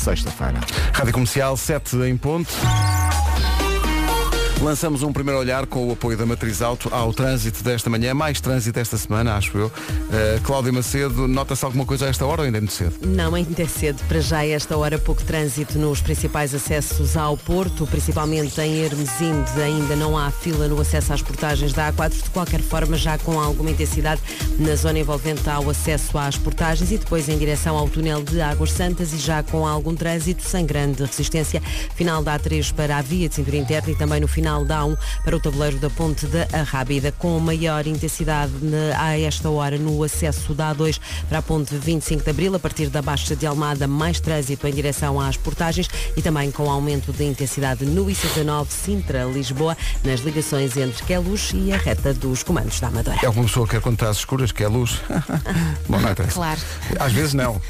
sexta-feira. Rádio Comercial 7 em ponto. Lançamos um primeiro olhar com o apoio da Matriz Auto ao trânsito desta manhã, mais trânsito esta semana, acho eu. Uh, Cláudia Macedo, nota-se alguma coisa a esta hora ou ainda é muito cedo? Não, ainda é cedo. Para já, a esta hora, pouco trânsito nos principais acessos ao Porto, principalmente em Hermesinde. Ainda não há fila no acesso às portagens da A4. De qualquer forma, já com alguma intensidade na zona envolvente ao acesso às portagens e depois em direção ao túnel de Águas Santas e já com algum trânsito sem grande resistência. Final da A3 para a via de cintura interna e também no final da A1 para o tabuleiro da Ponte da Arrábida, com maior intensidade a esta hora no acesso da A2 para a Ponte 25 de Abril, a partir da Baixa de Almada, mais trânsito em direção às portagens e também com aumento de intensidade no IC19 Sintra-Lisboa, nas ligações entre Queluz e a reta dos comandos da Amadora. É alguma pessoa que quer contar as escuras, que é luz? Bom, não é Claro. Às vezes não.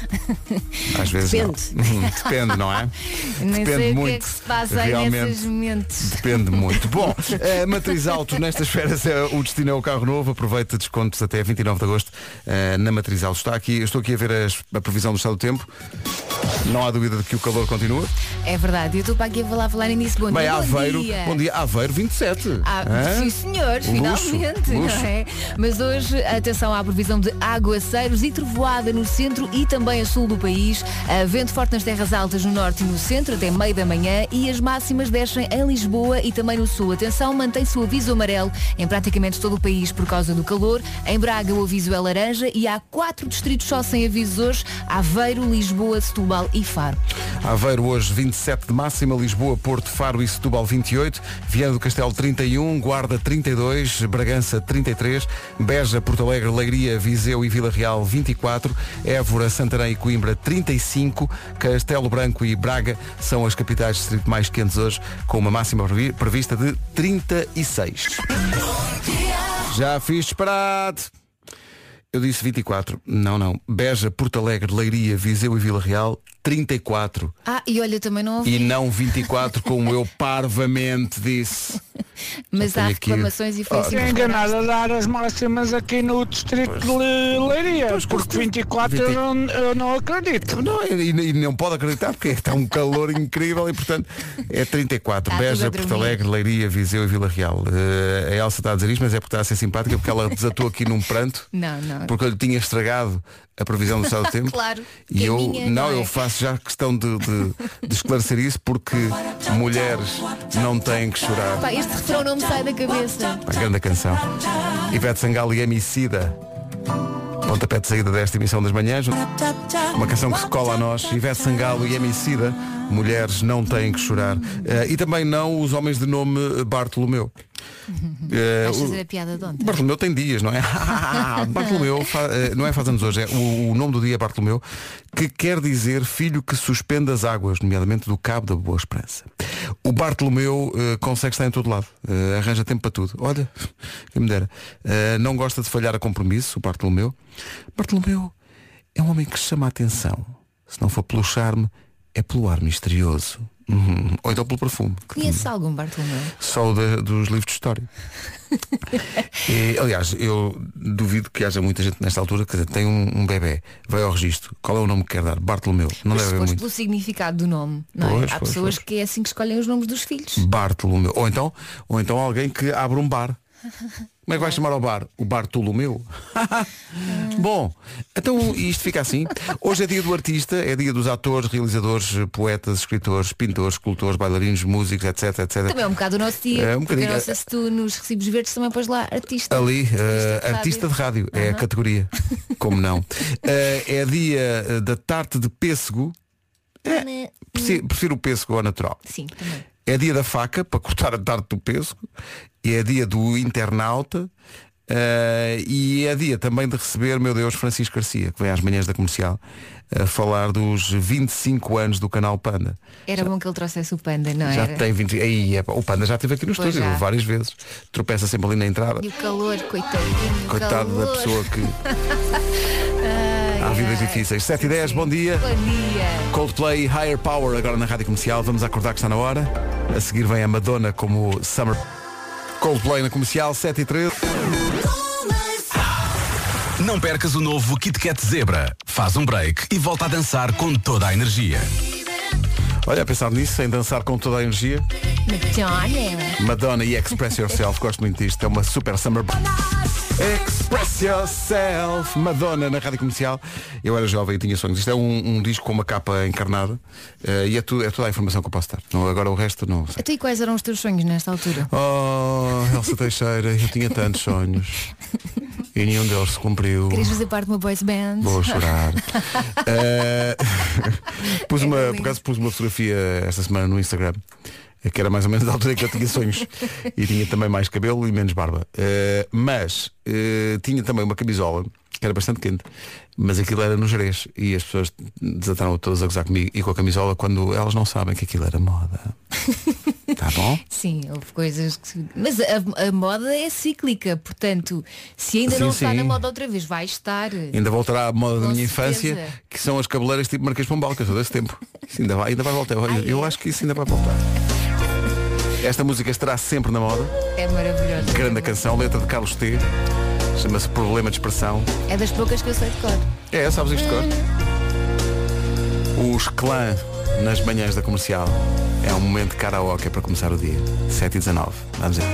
Às vezes Depende. não. Uhum, Depende, não é? Nem Depende sei o que muito. é que se passa aí Realmente. nesses momentos. Depende muito. Bom, a Matriz Auto nestas férias é o destino é o carro novo. Aproveita descontos até 29 de agosto eh, na Matriz Auto. Está aqui, estou aqui a ver as- a previsão do estado do tempo. Não há dúvida de que o calor continua. É verdade, eu estou para aqui a falar, falar nisso. Bom Bem, dia, Aveiro, bom dia. bom dia, Aveiro 27. Ah, sim, senhores, Luxo, finalmente, luxo. não é? Mas hoje, atenção à previsão de aguaceiros e trovoada no centro e também a sul do país. Ah, Vento forte nas terras altas no norte e no centro até meio da manhã e as máximas descem em Lisboa e também no sul. Atenção, mantém-se o aviso amarelo em praticamente todo o país por causa do calor. Em Braga o aviso é laranja e há quatro distritos só sem avisos hoje. Aveiro, Lisboa, Setúbal e Faro. Aveiro hoje 27 de máxima, Lisboa, Porto, Faro e Setúbal 28, Viana do Castelo 31, Guarda 32, Bragança 33, Beja, Porto Alegre, Leiria, Viseu e Vila Real 24, Évora, Santarém e Coimbra 35, Castelo Branco e Braga são as capitais distrito mais quentes hoje, com uma máxima previ- prevista de 36. Já fiz disparate. Eu disse 24. Não, não. Beja, Porto Alegre, Leiria, Viseu e Vila Real, 34. Ah, e olha, também não ouvi. E não 24, como eu parvamente disse. Mas há aqui- reclamações e foi Ah, assim. Enganado a dar as máximas aqui no distrito de Leiria, porque 24 eu não, eu não acredito. Não, e, e não pode acreditar porque está um calor incrível e portanto é 34. Está tudo Beja, Porto. Alegre, Leiria, Viseu e Vila Real. Eh, a Elsa está a dizer isto, mas é porque está a ser simpática porque ela desatou aqui num pranto. Não, não. Porque eu lhe tinha estragado a previsão do estado do tempo. Claro, E é eu, minha, não, não é? eu faço já questão de, de- de esclarecer isso porque mulheres não têm que chorar. Pá, este refrão não me sai da cabeça. A grande canção. Ivete Sangalo e Emicida. Pontapé de saída desta emissão das manhãs. Uma canção que se cola a nós. Ivete Sangalo e Emicida. Mulheres não têm que chorar. Eh, e também não os homens de nome Bartolomeu. Vais o- fazer a piada de ontem. Bartolomeu tem dias, não é? Bartolomeu fa- eh, não é faz anos hoje, é o, o nome do dia é Bartolomeu, que quer dizer filho que suspende as águas, nomeadamente do Cabo da Boa Esperança. O Bartolomeu eh, consegue estar em todo lado, eh, arranja tempo para tudo. Olha, quem me dera. Não gosta de falhar a compromisso, o Bartolomeu. Bartolomeu é um homem que chama a atenção. Se não for pelo charme, é pelo ar misterioso. Uhum. Ou então pelo perfume. Conheces algum Bartolomeu? Só o da- dos livros de história. E, aliás, eu duvido que haja muita gente nesta altura que tem um, um bebê, vai ao registro. Qual é o nome que quer dar? Bartolomeu. Não Mas deve muito. pelo significado do nome, não é? Pois, Há pois, pessoas pois. que é assim que escolhem os nomes dos filhos. Bartolomeu. Ou então, ou então alguém que abre um bar. Como é que vai chamar ao bar? O Bartolomeu? Bom, então isto fica assim. Hoje é dia do artista, é dia dos atores, realizadores, poetas, escritores, pintores, escultores, bailarinos, músicos, etc, etc. Também é um bocado o nosso dia. É, um porque não sei se tu nos recibos verdes também pões lá artista. Ali, eh, de rádio. artista de rádio, é a categoria. Como não? Eh, é dia eh, da tarte de pêssego. Né? Prefiro, prefiro o pêssego ao natural. Sim, também. É dia da faca, para cortar a tarte do. E é dia do internauta. eh, e é dia também de receber, meu Deus, Francisco Garcia, que vem às manhãs da comercial, a falar dos 25 anos do canal Panda. Era bom que ele trouxesse o panda, não Já era? tem 20. Aí, é, o Panda já esteve aqui no Pois estúdio já. várias vezes. Tropeça sempre ali na entrada. E o calor, coitadinho. Coitado da calor. pessoa que. Há vidas difíceis. 7 e 10, bom dia. Bom dia. Coldplay Higher Power agora na Rádio Comercial. Vamos acordar que está na hora. A seguir vem a Madonna como Summer. Coldplay na Comercial, 7 e 13. Não percas o novo Kit Kat Zebra. Faz um break e volta a dançar com toda a energia. Olha, a pensar nisso, sem dançar com toda a energia. Madonna. Madonna e Express Yourself, gosto muito disto. É uma super summer. Express Yourself, Madonna na rádio comercial. Eu era jovem e tinha sonhos. Isto é um, um disco com uma capa encarnada eh, e é, tu, é toda a informação que eu posso dar. Não, agora o resto não sei. Até e quais eram os teus sonhos nesta altura? Oh, Elsa Teixeira, eu tinha tantos sonhos e nenhum deles se cumpriu. Querias fazer parte de uma boys band? Vou chorar. Eh, pus É uma, lindo. por acaso pus uma fotografia esta semana no Instagram, que era mais ou menos da altura em que eu tinha sonhos. e tinha também mais cabelo e menos barba. Eh, mas eh, tinha também uma camisola que era bastante quente. Mas aquilo era no Jerez e as pessoas desataram todas a gozar comigo e com a camisola quando elas não sabem que aquilo era moda. Tá bom? Sim, houve coisas que. Mas a, a moda é cíclica, portanto, se ainda Sim, não está sim. na moda outra vez, vai estar. Ainda voltará à moda da Com minha certeza. infância, que são as cabeleiras tipo Marquês Pombal, que eu sou desse tempo. Isso ainda vai, ainda vai voltar. Eu, Ah, eu é? acho que isso ainda vai voltar. Esta música estará sempre na moda. É maravilhoso. Grande canção, letra de Carlos T. Chama-se Problema de Expressão. É das poucas que eu sei de cor. É, sabes isto de cor? Os clã nas manhãs da comercial. É um momento de karaoke para começar o dia. 7 e 19. Vamos ver.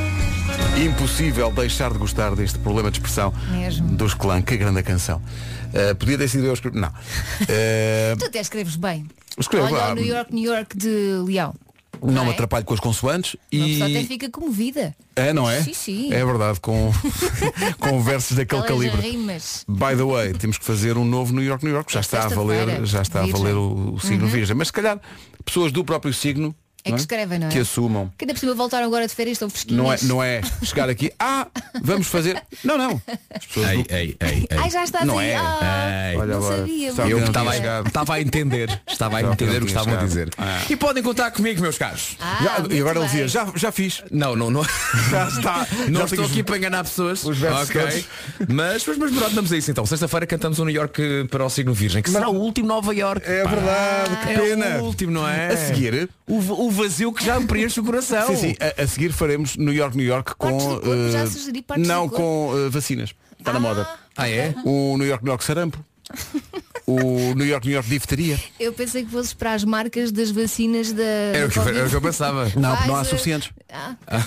Impossível deixar de gostar deste problema de expressão Mesmo. dos clã. Que grande canção. Uh, podia ter sido eu escrever. Não. Uh, Tu até escreves bem. Escrevo, Olha ah, New York, New York de Leão. Não me é? atrapalho com as consoantes Uma pessoa até e. fica comovida. É, não é? Sim, sim. É verdade, com, com versos daquele Aquelas calibre. rimas. By the way, temos que fazer um novo New York, New York. Já está a valer, já está a valer o, o signo virgem. Mas se calhar pessoas do próprio signo É que não escrevem, não é? que assumam. Que ainda por cima voltaram agora de férias, estão fresquinhos. Não é, não é chegar aqui, ah, vamos fazer. Não, não. As pessoas Ei, do- ei, ei, ei. Ai, já estás Não aí. é? Ah, Ei. Não agora, sabia. sabe Eu que não estava tinha a, chegado. estava a entender, estava a que entender não o que tinha estavam a chegado. dizer. Ah. E podem contar comigo, meus caros. Ah, Já- muito e agora ele bem. dizia, já, já fiz. Não, não, não. Já está. Não já estou tenho- aqui para enganar pessoas. os versos Ok. todos. Mas, mas, mas pronto, vamos a isso então. Sexta-feira cantamos o New York para o signo virgem, que será o último Nova York. É verdade, que É pena. o último, não é? A seguir, o vazio que já me preenche o coração. Sim, sim. A, a seguir faremos New York, New York com. Partes do corpo, já eh, sugeri partes não, do corpo. com eh, vacinas. Está na moda. Ah, é? O New York, New York sarampo. o New York, New York difteria. Eu pensei que fosses para as marcas das vacinas da. Era o que, era o que eu pensava. Não, porque não há suficientes. Ah,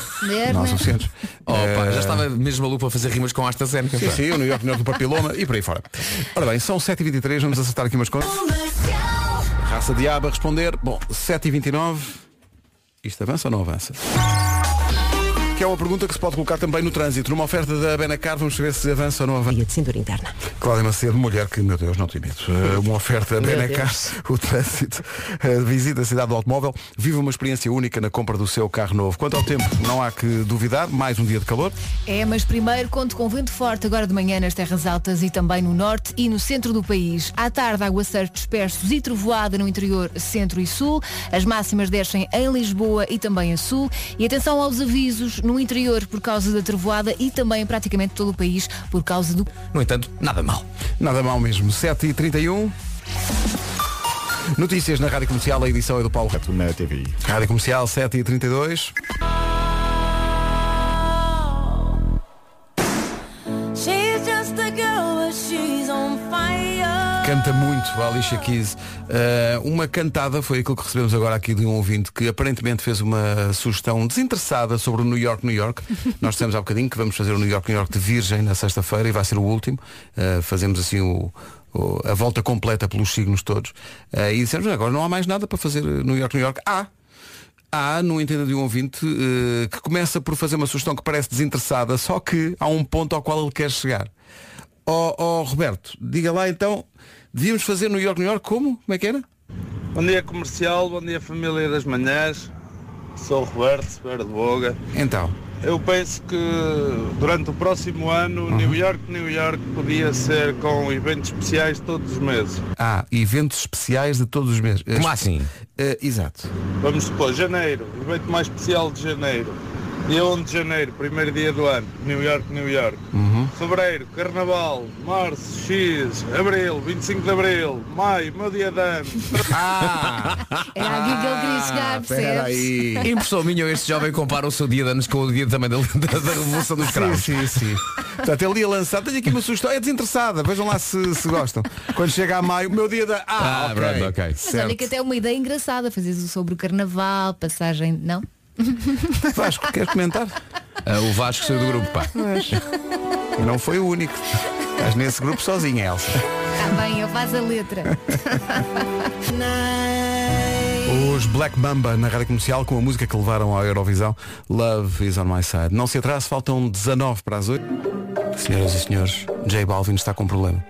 Não há suficientes. Oh, pá, Eh, já estava mesmo maluco a fazer rimas com AstraZeneca. Sim, pá. sim, o New York, New York do papiloma e por aí fora. Ora bem, são 7h23, vamos acertar aqui umas contas. Raça Diaba a responder. Bom, 7h29. Isto avança ou não avança? Que é uma pergunta que se pode colocar também no trânsito. Numa oferta da Benacar, vamos ver se avança ou não avança. Via de cintura interna. Cláudia Macedo, mulher que, meu Deus, não te medo. Eh, Uma oferta Benacar, o trânsito. Eh, Visita a cidade do automóvel, vive uma experiência única na compra do seu carro novo. Quanto ao tempo, não há que duvidar, mais um dia de calor. É, mas primeiro conto com vento forte agora de manhã nas terras altas e também no norte e no centro do país. À tarde, aguaceiros dispersos e trovoada no interior, centro e sul. As máximas descem em Lisboa e também a sul. E atenção aos avisos no interior por causa da trovoada e também em praticamente todo o país por causa do No entanto, nada mal. Nada mal mesmo. 7h31. Notícias na Rádio Comercial, a edição é do Paulo Reto. na TV. Rádio Comercial 7h32. Canta muito a Alicia Keys. Uh, uma cantada foi aquilo que recebemos agora aqui de um ouvinte que aparentemente fez uma sugestão desinteressada sobre o New York, New York. Nós dissemos há bocadinho que vamos fazer o New York, New York de Virgem na sexta-feira e vai ser o último. Uh, fazemos assim o, o- a volta completa pelos signos todos. Uh, e dissemos, agora não há mais nada para fazer New York, New York. Há. Há, no entenda de um ouvinte, eh, que começa por fazer uma sugestão que parece desinteressada, só que há um ponto ao qual ele quer chegar. Ó ó, Roberto, diga lá então, devíamos fazer New York, New York como? Como é que era? Bom dia comercial, bom dia família das manhãs. Sou o Roberto, Vera de Boga. Então, Eu penso que durante o próximo ano Uhum. New York, New York podia ser com eventos especiais todos os meses. há eventos especiais de todos os meses. Como assim? eh, exato. Vamos supor, janeiro, evento mais especial de janeiro. Dia 1 de janeiro, primeiro dia do ano, New York, New York. Fevereiro, Carnaval, Março, X, Abril, 25 de Abril, Maio, meu dia de ano. Ah, Era aqui que ele queria chegar, espera percebes? aí. Impressão minha, este jovem compara o seu dia de anos com o dia também da, da, da Revolução dos Sim, Cravos. sim, sim. Portanto, ele ia lançar. Tenho aqui uma sugestão. É desinteressada. Vejam lá se, se gostam. Quando chega a maio, meu dia da. Ah, Ah, ok. pronto, ok. Mas olha que até é uma ideia engraçada, fazes sobre o carnaval, passagem. Não? Vasco, queres comentar? Ah, o Vasco saiu do grupo, pá. E não foi o único. Estás nesse grupo sozinha, Elsa. Está bem, eu faço a letra. Os Black Mamba na rádio comercial com a música que levaram à Eurovisão Love is on my side. Não se atrase, faltam 19 para as 8. Senhoras e senhores, J Balvin está com um problema.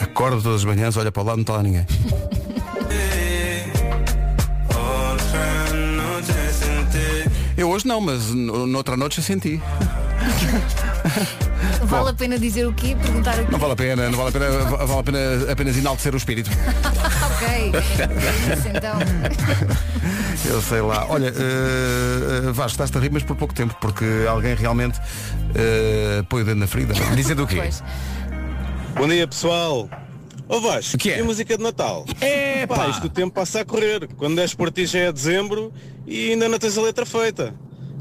Acorda todas as manhãs, olha para o lado, não está lá ninguém. Eu hoje não, mas noutra noite eu senti. Vale a pena dizer o quê? Perguntar o quê? Não vale a pena, não vale a pena, va- vale a pena apenas enaltecer o espírito. ok. Isso então. Eu sei lá. Olha, uh, Vasco, estás-te a rir, mas por pouco tempo, porque alguém realmente uh, põe o dedo na ferida. não é? Dizendo o quê? Pois. Bom dia pessoal. Ô Vasco, O que é? e a música de Natal? É, Pá, isto o tempo passa a correr. Quando és por ti já é dezembro e ainda não tens a letra feita.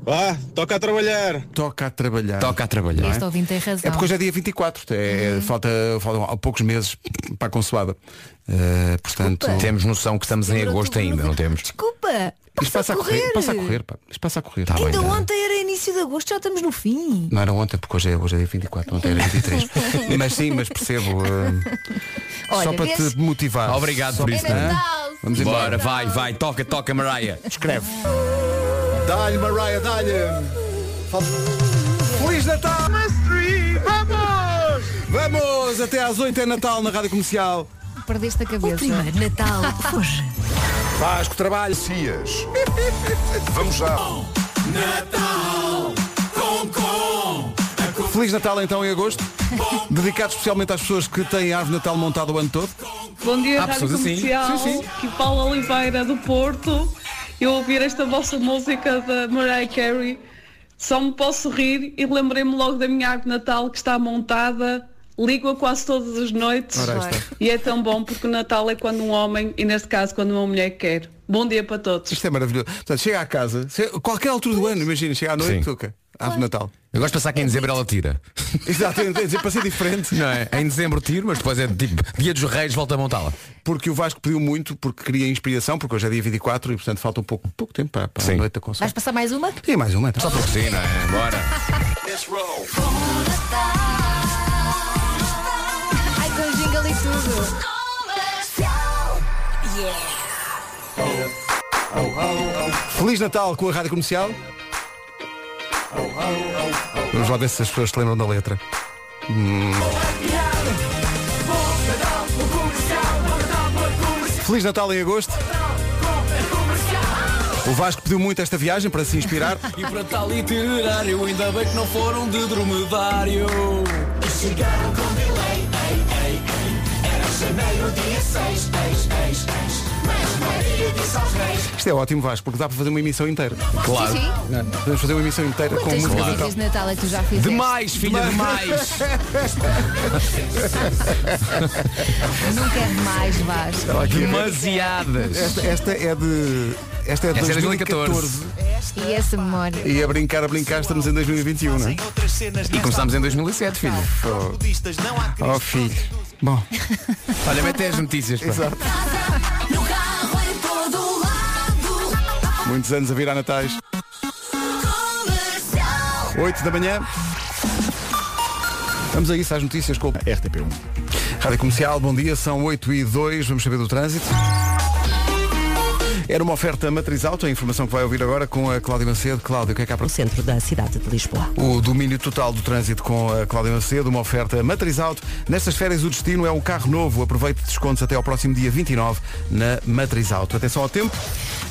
Vá, toca a trabalhar. Toca a trabalhar. Toca a trabalhar. Este ouvinte tem razão. É porque hoje é dia 24, é, falta, faltam há poucos meses para a consoada. Uh, portanto, Desculpa. Temos noção que estamos em agosto ainda, não temos? Desculpa. isto passa a correr, passa a correr, pá. Isto passa a correr. Tá bem, Ainda tá. ontem era início de agosto, já estamos no fim. Não era ontem, porque hoje é, hoje é dia 24, ontem era 23. mas sim, mas percebo. uh, Olha, só para vês? te motivar. Obrigado Só- por É isso. Hã? Natal. Vamos embora. Bora, vai, vai, toca, toca, Mariah. Escreve. Dá-lhe, Mariah, dá-lhe. Feliz Natal! Vamos! Vamos! Até às 8 é Natal na Rádio Comercial. Perdeste a cabeça. Primeiro Natal, hoje. Vasco, trabalho. Cias. Vamos já. Feliz Natal então em agosto. Dedicado especialmente às pessoas que têm a árvore de Natal montada o ano todo. Bom dia, Há Rádio assim. Comercial. Sim, sim. Aqui Paula Oliveira do Porto. Eu ouvir esta vossa música da Mariah Carey. Só me posso rir e lembrei-me logo da minha árvore de Natal que está montada. Ligo-a quase todas as noites. E é tão bom porque o Natal é quando um homem, e neste caso quando uma mulher quer. Bom dia para todos. Isto é maravilhoso. Portanto, chega à casa, qualquer altura do ano, imagina, chega à noite, Sim. De Natal. Eu gosto de pensar que em dezembro ela tira. Exato, é dizer, para ser diferente. Não é? Em dezembro tiro, mas depois é tipo dia dos reis, volta a montá-la. Porque o Vasco pediu muito, porque queria inspiração, porque hoje é dia 24 e portanto falta um pouco, pouco tempo para, para a Sim. noite da Vais consola. passar mais uma? E mais uma. então. Só porque sim, não é? Bora. Ai, com jingle e tudo. Feliz Natal com a Rádio Comercial. Vamos lá ver se as pessoas se lembram da letra. Hum. Feliz Natal em agosto. O Vasco pediu muito esta viagem para se inspirar. E para tal itinerário, ainda bem que não foram de dromedário. E chegaram com delay, janeiro, dia 6, eis, eis, eis. Mas Maria disse aos reis. Isto é ótimo, Vasco, porque dá para fazer uma emissão inteira. Claro. Sim, sim. É? Podemos fazer uma emissão inteira com Quantas música de Natal. de Natal é que tu já fizeste? Demais, filha, demais. Nunca é demais, Vasco. Demasiadas. Esta, esta é de. Esta é de Esta é de 2014. E essa memória. E a brincar, a brincar, estamos em 2021, não é? E começámos em 2007, filho. Oh filho. Bom, Olha, mete as notícias. pá. exato. Muitos anos a virar natais. Comercial. 8 da manhã. Vamos a isso, às notícias com o RTP1. Rádio Comercial, bom dia, são 8 e 2, vamos saber do trânsito. Era uma oferta matriz auto, a informação que vai ouvir agora com a Cláudia Macedo. Cláudia, o que é que há para No centro da cidade de Lisboa. O domínio total do trânsito com a Cláudia Macedo, uma oferta matriz auto. Nestas férias o destino é um carro novo. Aproveite descontos até ao próximo dia 29 na matriz auto. Atenção ao tempo.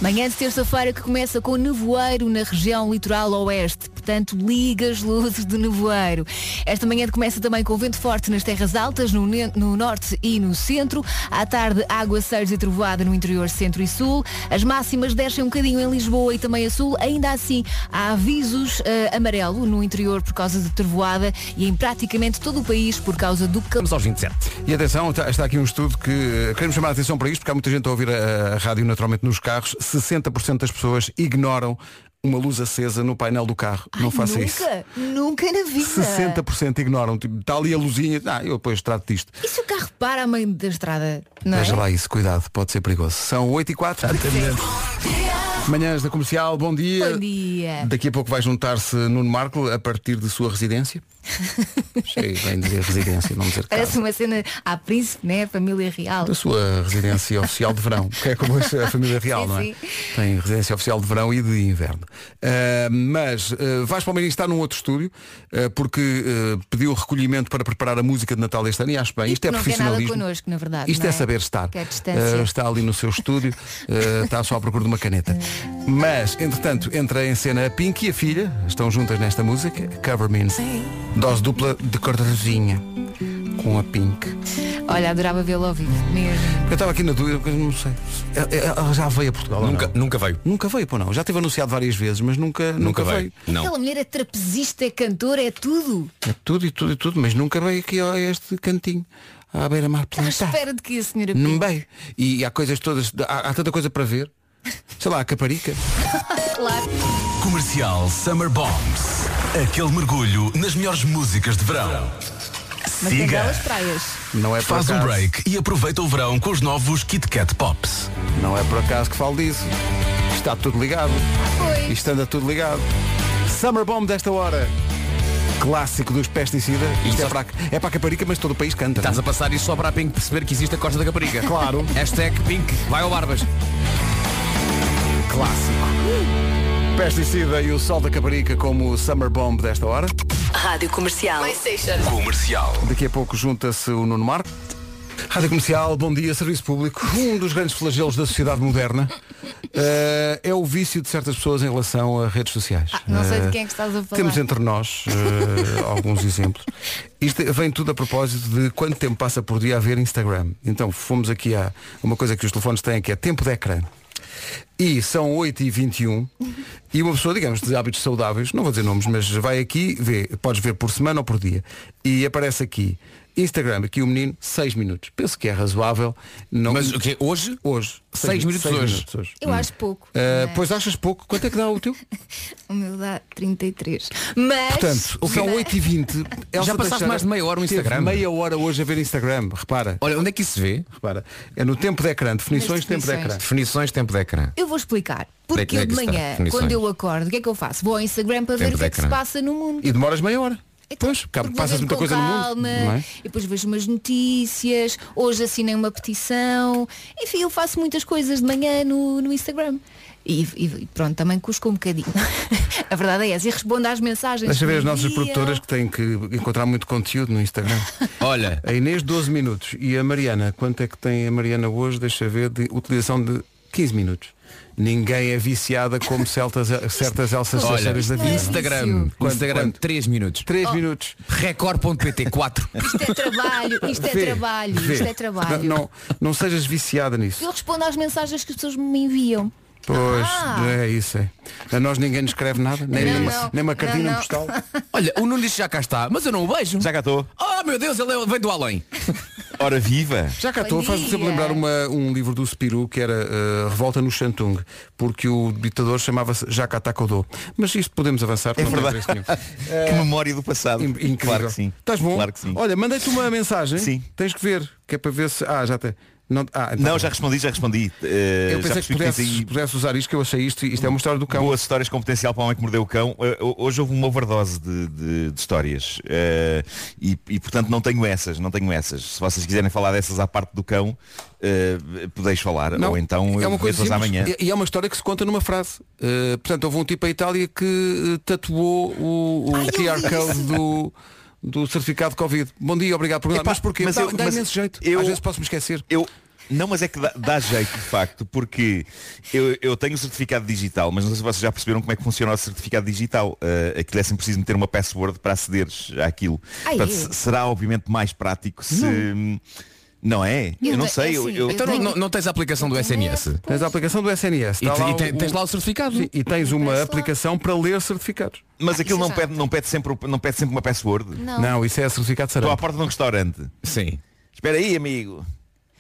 Manhã de terça-feira que começa com nevoeiro na região litoral oeste. Portanto, liga as luzes do nevoeiro. Esta manhã começa também com vento forte nas terras altas, no, no norte e no centro. À tarde, aguaceiros e trovoada no interior centro e sul. As máximas descem um bocadinho em Lisboa e também a sul. Ainda assim, há avisos eh, amarelo no interior por causa de trovoada e em praticamente todo o país por causa do calor. Vamos aos 27. E atenção, está, está aqui um estudo que eh, queremos chamar a atenção para isto, porque há muita gente a ouvir a, a rádio naturalmente nos carros. 60% das pessoas ignoram uma luz acesa no painel do carro. não faça nunca, isso. Nunca na vida. 60% ignoram. Tipo, está ali a luzinha. Ah, eu depois trato disto. E se o carro para a meio da estrada? Não Veja é? lá isso, cuidado, pode ser perigoso. São 8 e 4. Manhãs da comercial, bom dia. Bom dia. Daqui a pouco vai juntar-se Nuno Marco a partir de sua residência. Cheio, bem dizer residência, não dizer Parece casa. uma cena à príncipe, né? Família real. Da sua residência oficial de verão, que é como a família real, Sim, não é? sim. Tem residência oficial de verão e de inverno. Ah, mas uh, Vasco Palmeirinho está num outro estúdio, ah, porque ah, pediu recolhimento para preparar a música de Natal deste ano e acho bem. Isto é profissionalismo. connosco, verdade. Isto não é saber estar. Uh, está ali no seu estúdio, uh, está só à procura de uma caneta. Mas, entretanto, entra em cena a Pink e a filha, estão juntas nesta música, Cover Me in Dose dupla de cor de rosinha, com a Pink. Olha, adorava vê-lo ao vivo, mesmo. Eu estava aqui na dúvida, porque não sei. Ela- Ela já veio a Portugal. Nunca, não? nunca veio. Nunca veio, pô não. Já teve anunciado várias vezes, mas nunca, nunca, Nunca veio. veio. Não. Aquela mulher é trapezista, é cantora, é tudo. É tudo e tudo e tudo, mas nunca veio aqui a este cantinho, à beira-mar À plantar. espera de que a senhora Não veio. E há coisas todas, há, há tanta coisa para ver. Sei lá, a Caparica. Claro. Comercial Summer Bombs. Aquele mergulho nas melhores músicas de verão. Mas tem Siga. belas praias. Não é por Faz um acaso. break e aproveita o verão com os novos Kit Kat Pops. Não é por acaso que falo disso. Está tudo ligado. Foi. Isto anda tudo ligado. Summer Bomb desta hora. Clássico dos pesticidas. Isto é para, é para a Caparica, mas todo o país canta. Estás não a passar isso só para a Pink perceber que existe a Costa da Caparica. Claro. Hashtag Pink, vai ao Barbas. é? Clássico. Pesticida e o Sol da Caparica como o Summer Bomb desta hora. Rádio Comercial. Comercial. Daqui a pouco junta-se o Nuno Marco. Rádio Comercial, bom dia, Serviço Público. Um dos grandes flagelos da sociedade moderna eh, é o vício de certas pessoas em relação a redes sociais. Não sei de Eh, quem é que estás a falar. Temos entre nós eh, alguns exemplos. Isto vem tudo a propósito de quanto tempo passa por dia a ver Instagram. Então fomos aqui a uma coisa que os telefones têm que é tempo de ecrã. E são 8h21 e uma pessoa, digamos, de hábitos saudáveis, não vou dizer nomes, mas vai aqui, vê, podes ver por semana ou por dia. E aparece aqui, Instagram, aqui o menino, 6 minutos. Penso que é razoável. Não... Mas o quê? Hoje? Hoje. Seis minutos seis hoje. minutos hoje. Eu acho pouco. Uh, Mas pois achas pouco? Quanto é que dá o teu? O meu dá 33. Mas. Portanto, são 8h20. Elsa Já passaste Teixeira mais de meia hora no Instagram? meia hora hoje a ver Instagram, repara. Olha, onde é que isso se vê? Repara. É no tempo de ecrã, definições de tempo de definições. ecrã. Definições, tempo de ecrã. Eu vou explicar. É Porque que- eu de é manhã, Definições. quando eu acordo, o que é que eu faço? Vou ao Instagram para ver Tempo o que é de que se passa no mundo. E demoras meia hora. Então, Pois, porque passas muita coisa com no mundo. calma, Não é? E depois vejo umas notícias, hoje assinei uma petição. Enfim, eu faço muitas coisas de manhã no, no Instagram. E, e pronto, também cusco um bocadinho. A verdade é essa. E respondo às mensagens. Deixa ver as nossas produtoras que têm que encontrar muito conteúdo no Instagram. Olha, A Inês 12 minutos e a Mariana, quanto é que tem a Mariana hoje? Deixa ver, de utilização de 15 minutos. Ninguém é viciada como certas, certas Elsas olha, Teixeiras da vida. Instagram, Quanto, Instagram, quanto? 3 minutos. 3 minutos. Record.pt 4. Isto é trabalho, isto é Vê, trabalho, vê. isto é trabalho. Não, não, não sejas viciada nisso. Eu respondo às mensagens que as pessoas me enviam. Pois, Ah. é isso é. A nós ninguém nos escreve nada, nem, Não, uma, não. nem uma cartinha Não, não. postal. Olha, o Nuno disse já cá está, mas eu não o vejo. Já cá estou. Oh meu Deus, ele é- vem do além. Hora viva. Já cá Bom estou, faz-me sempre dia. lembrar uma- um livro do Spirou que era eh, Revolta no Shantung, porque o ditador chamava-se Jacques Atakodô. Mas isto podemos avançar, É porque não tem verdade. interesse nenhum. Que memória do passado. In- incrível. Claro que sim. Estás bom? Claro que sim. Olha, mandei-te uma mensagem. Sim. Tens que ver, que é para ver se. Ah, já tem. Não, ah, então Não, já respondi, já respondi. Eh, Eu pensei que aí pudesse usar isto, que eu achei isto, isto é uma história do cão. Boas histórias com potencial para o homem que mordeu o cão. Eh, hoje houve uma overdose de, de- de histórias. Eh, e, e, portanto não tenho essas, não tenho essas. Se vocês quiserem falar dessas à parte do cão, podeis falar. Não, Ou então é eu uma coisa simples. amanhã. E, e é uma história que se conta numa frase. Uh, portanto, houve um tipo em Itália que uh, tatuou o, o QR Code do, do certificado de Covid. Bom dia, obrigado por perguntar. Mas porquê? mas Dá, eu- dá mas imenso jeito. eu- Às vezes posso me esquecer. Eu, Não, mas é que dá, dá jeito de facto, porque eu, eu tenho o certificado digital, mas não sei se vocês já perceberam como é que funciona o certificado digital. Uh, aquilo é sempre preciso meter uma password para acederes àquilo. Ai, Portanto, é? se- será obviamente mais prático se. Não, é? Eu, Eu não te- sei. é eu, assim, eu- Então não, não- não tens a aplicação do SMS? Tens a aplicação do SNS. E, lá e te- o- tens lá o certificado? Sim, e tens uma aplicação para ler certificados. Mas aquilo não pede, não, pede sempre, não pede sempre uma password. Não. Não, isso é certificado de Estou à porta de um restaurante. Sim. Espera aí, amigo.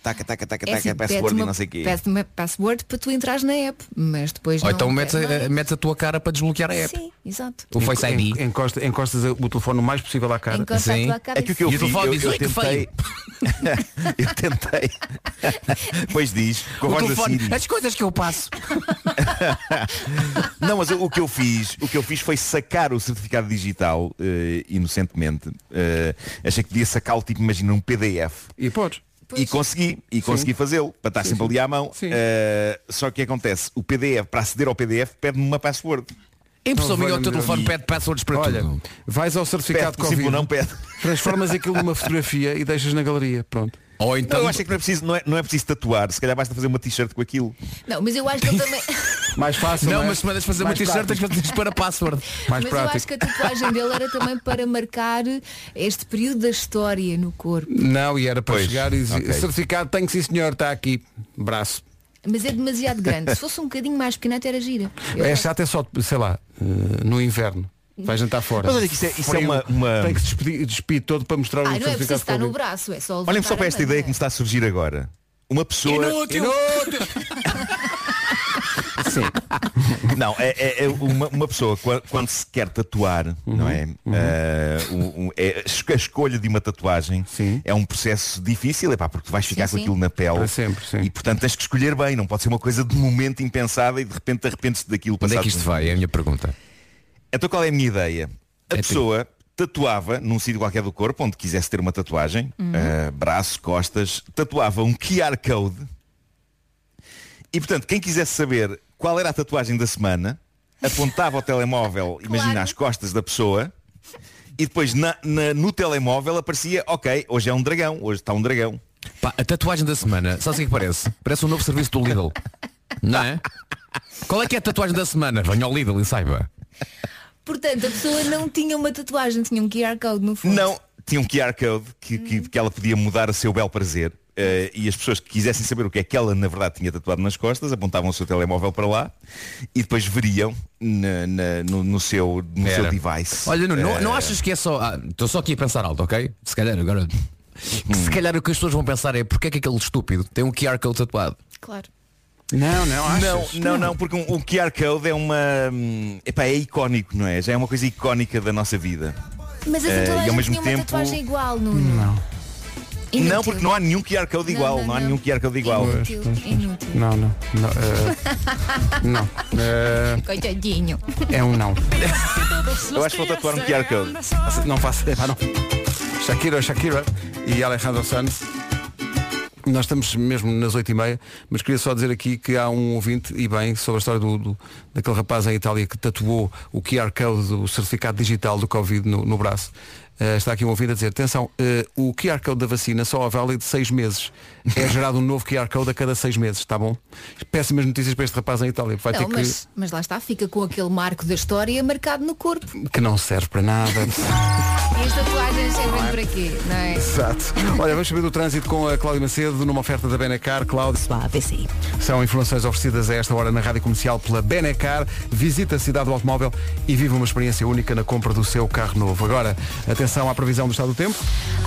Taca, taca, taca, É taca, assim, password e não sei o quê. Pede-te uma password para tu entrares na app, mas depois Ou não então metes pede a, metes a tua cara para desbloquear a app. Sim, exato. O Face ID. En- encosta- encostas o telefone o mais possível à cara. Encosta a Sim. tua cabeça. É que o que eu E o fiz, telefone eu, diz, eu "Ui, que tentei. eu tentei. Depois diz, com a O voz da telefone, Siri. as coisas que eu passo. Não, mas o que eu fiz, o que eu fiz foi sacar o certificado digital eh, inocentemente. Eh, achei que podia sacá-lo tipo, imagina, um PDF. E podes. E consegui, e consegui fazê-lo, para estar sempre ali à mão. Sim. Eh, só que o que acontece? O PDF, para aceder ao PDF, pede-me uma password. Impressão o teu telefone Deus. pede passwords para Olha, tudo. vais ao certificado Pede, de sim, Covid, não pede. transformas aquilo numa fotografia e deixas na galeria. Pronto. Ou Não, então. eu acho que não é, preciso, não, é, não é preciso tatuar, se calhar basta fazer uma t-shirt com aquilo. Não, mas eu acho que ele também. Mais fácil. Não, é? mas se mandas fazer uma Mais t-shirt tens que fazer para password. Mais mas eu prático. acho que a tatuagem dele era também para marcar este período da história no corpo. Não, e era para Pois, chegar e dizer, ok. certificado, tenho que sim senhor, está aqui. Braço. Mas é demasiado grande. Se fosse um bocadinho mais pequeno até era gira. Eu É gosto. chato é só, sei lá, eh, no inverno. Vai jantar fora. Mas olha que isso é- isso é uma- uma- Tem que se despedir, despir todo para mostrar o Ai, não é preciso de estar no Covid. braço, é só Olhem só levantar para a esta ideia que me está a surgir agora. Uma pessoa. Inútil! Sim. Não, é, é- é uma, uma pessoa qua- quando se quer tatuar, não é? Ah, um- um- é- A escolha de uma tatuagem Sim. é um processo difícil, epá, porque tu vais ficar com sim. aquilo na pele. Para sempre, sim. E portanto tens que escolher bem, não pode ser uma coisa de momento impensada e de repente te arrependes daquilo. Onde é passado que isto vai? É a minha pergunta. Então qual é a minha ideia? A É pessoa tatuava num sítio qualquer do corpo, onde quisesse ter uma tatuagem, ah, braço, costas, tatuava um QR Code e portanto quem quisesse saber qual era a tatuagem da semana, apontava o telemóvel, imagina, às costas da pessoa e depois na- na- no telemóvel aparecia, ok, hoje é um dragão, hoje está um dragão. Pá, a tatuagem da semana, sabe o que é que parece? Parece um novo serviço do Lidl. Não é? Qual é que é a tatuagem da semana? Venha ao Lidl e saiba. Portanto, a pessoa não tinha uma tatuagem, tinha um QR Code no fundo. Não, tinha um QR Code que, que, que ela podia mudar a seu bel prazer. eh, e as pessoas que quisessem saber o que é que ela na verdade tinha tatuado nas costas apontavam o seu telemóvel para lá e depois veriam na- na- no, no seu, no seu device. Olha, não, não, Eh, não achas que é só. ah, Estou só aqui a pensar alto, ok? Se calhar agora. que Se calhar o que as pessoas vão pensar é porque é que aquele estúpido tem um QR Code tatuado. Claro. Não, não, achas? Não, não, não, porque um, um QR Code é uma. hum, Epá, é icónico, não é? Já é uma coisa icónica da nossa vida. Mas assim Eh, toda a e ao gente mesmo tinha uma tempo- tatuagem igual, Nuno. Não. Inútil. Não, porque não há nenhum QR Code Não, igual. não, Não, há não. nenhum QR Code igual. Inútil, inútil. Não, não. Não. eh, não. Eh, Coitadinho. é um não. Eu acho que vou tatuar um QR Code. Não faço. Epá, não. Shakira, Shakira e Alejandro Sanz. Nós estamos mesmo nas 8h30, mas queria só dizer aqui que há um ouvinte, e bem, sobre a história do, do- daquele rapaz em Itália que tatuou o QR Code, o certificado digital do Covid no, no braço. Eh, está aqui um ouvinte a dizer, atenção, eh, o QR Code da vacina só é válido seis meses. É gerado um novo QR Code a cada seis meses, está bom? Péssimas notícias para este rapaz em Itália. Vai Não, ter que, mas, mas lá está, fica com aquele marco da história marcado no corpo. que não serve para nada. E as tatuagens servem para quê? Não é? Exato. Olha, vamos saber do trânsito com a Cláudia Macedo numa oferta da Benacar. Cláudia. AVC. São informações oferecidas a esta hora na Rádio Comercial pela Benacar. Visita a cidade do automóvel e vive uma experiência única na compra do seu carro novo. Agora, atenção à previsão do estado do tempo.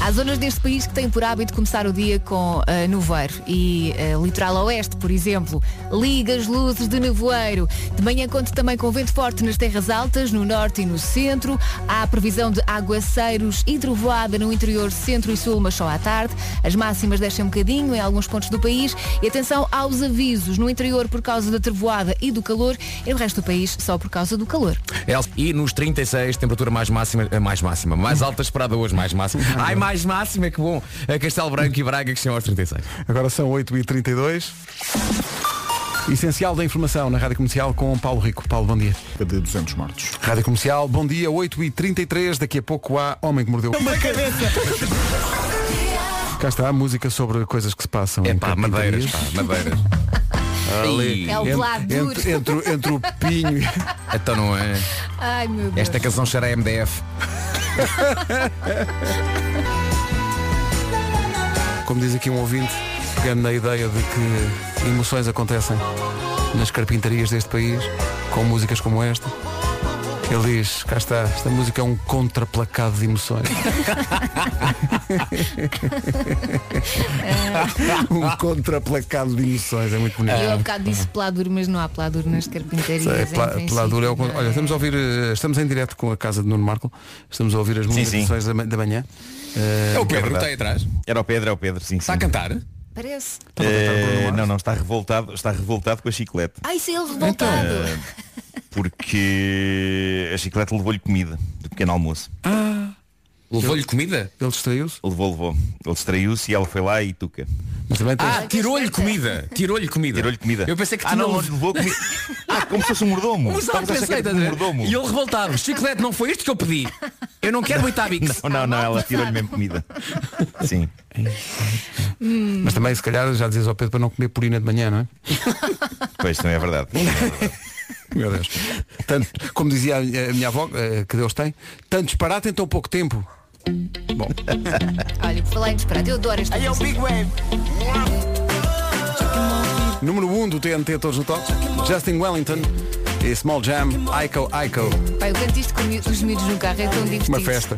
Há zonas deste país que têm por hábito começar o dia com ah, nevoeiro e ah, litoral oeste, por exemplo, liga as luzes de nevoeiro. De manhã conta também com vento forte nas terras altas, no norte e no centro. Há a previsão de aguaceiros e trovoada no interior, centro e sul, mas só à tarde. As máximas descem um bocadinho em alguns pontos do país. E atenção aos avisos no interior por causa da trovoada e do calor e no resto do país só por causa do calor. E nos 36, temperatura mais máxima, eh, mais máxima, mais alta esperada hoje, mais máxima. Ai, mais máxima, que bom. A Castelo Branco e Braga que estão aos 36. Agora são 8h32. Essencial da informação na Rádio Comercial com Paulo Rico. Paulo, bom dia. De 200 mortos. Rádio Comercial, bom dia, 8h33. Daqui a pouco há Homem que Mordeu. Uma cabeça. Cá está a música sobre coisas que se passam. É em pá, madeiras, pá, madeiras. Ali, É o entre- entre, entre, entre o pinho e... Então não é. Ai meu Deus. Esta canção cheira a MDF. Como diz aqui um ouvinte, pegando na ideia de que emoções acontecem nas carpintarias deste país, com músicas como esta. Ele diz, cá está, esta música é um contraplacado de emoções. um contraplacado de emoções, é muito bonito. Eu há bocado disse peladuro, mas não há peladuro nas carpintarias. Sei, em pela- princípio, peladura é o não Olha, estamos a ouvir, eh, estamos em direto com a casa de Nuno Marco, estamos a ouvir as movimentações da, ma- da manhã. Eh, É o É Pedro que está aí atrás. Era o Pedro, é o Pedro, sim. Está a sim. cantar? Parece. Eh, não, não, está revoltado, está revoltado com a chiclete. Ai, se ele revoltado. Eh, porque a chiclete levou-lhe comida do pequeno almoço. Levou-lhe comida? Ele distraiu-se? Levou, levou. Ele distraiu-se e ela foi lá e tuca. Mas também tens- Ah, tirou-lhe comida. Tirou-lhe comida. Tirou-lhe comida. Eu pensei que ah, não, não levou comida. Ah, como se fosse um mordomo. Exato, Estavas a achar que pensei, era estás um mordomo. E ele revoltado. Chiclete, não foi isto que eu pedi. Eu não quero Weetabix. Não, não, não, ela tirou-lhe mesmo comida. Sim. Mas também, se calhar, já dizes ao Pedro para não comer purina de manhã, não é? Pois não é verdade. Meu Deus. Tanto, como dizia a, a minha avó, eh, que Deus tem, tanto disparate em tão pouco tempo. Bom, Olha, por falar em disparate, eu adoro esta música. número 1 um do TNT Todos no Top, Justin Wellington e Small Jam, Ico Ico. Pai, eu canto isto com os miúdos no carro, é tão divertido. Uma festa.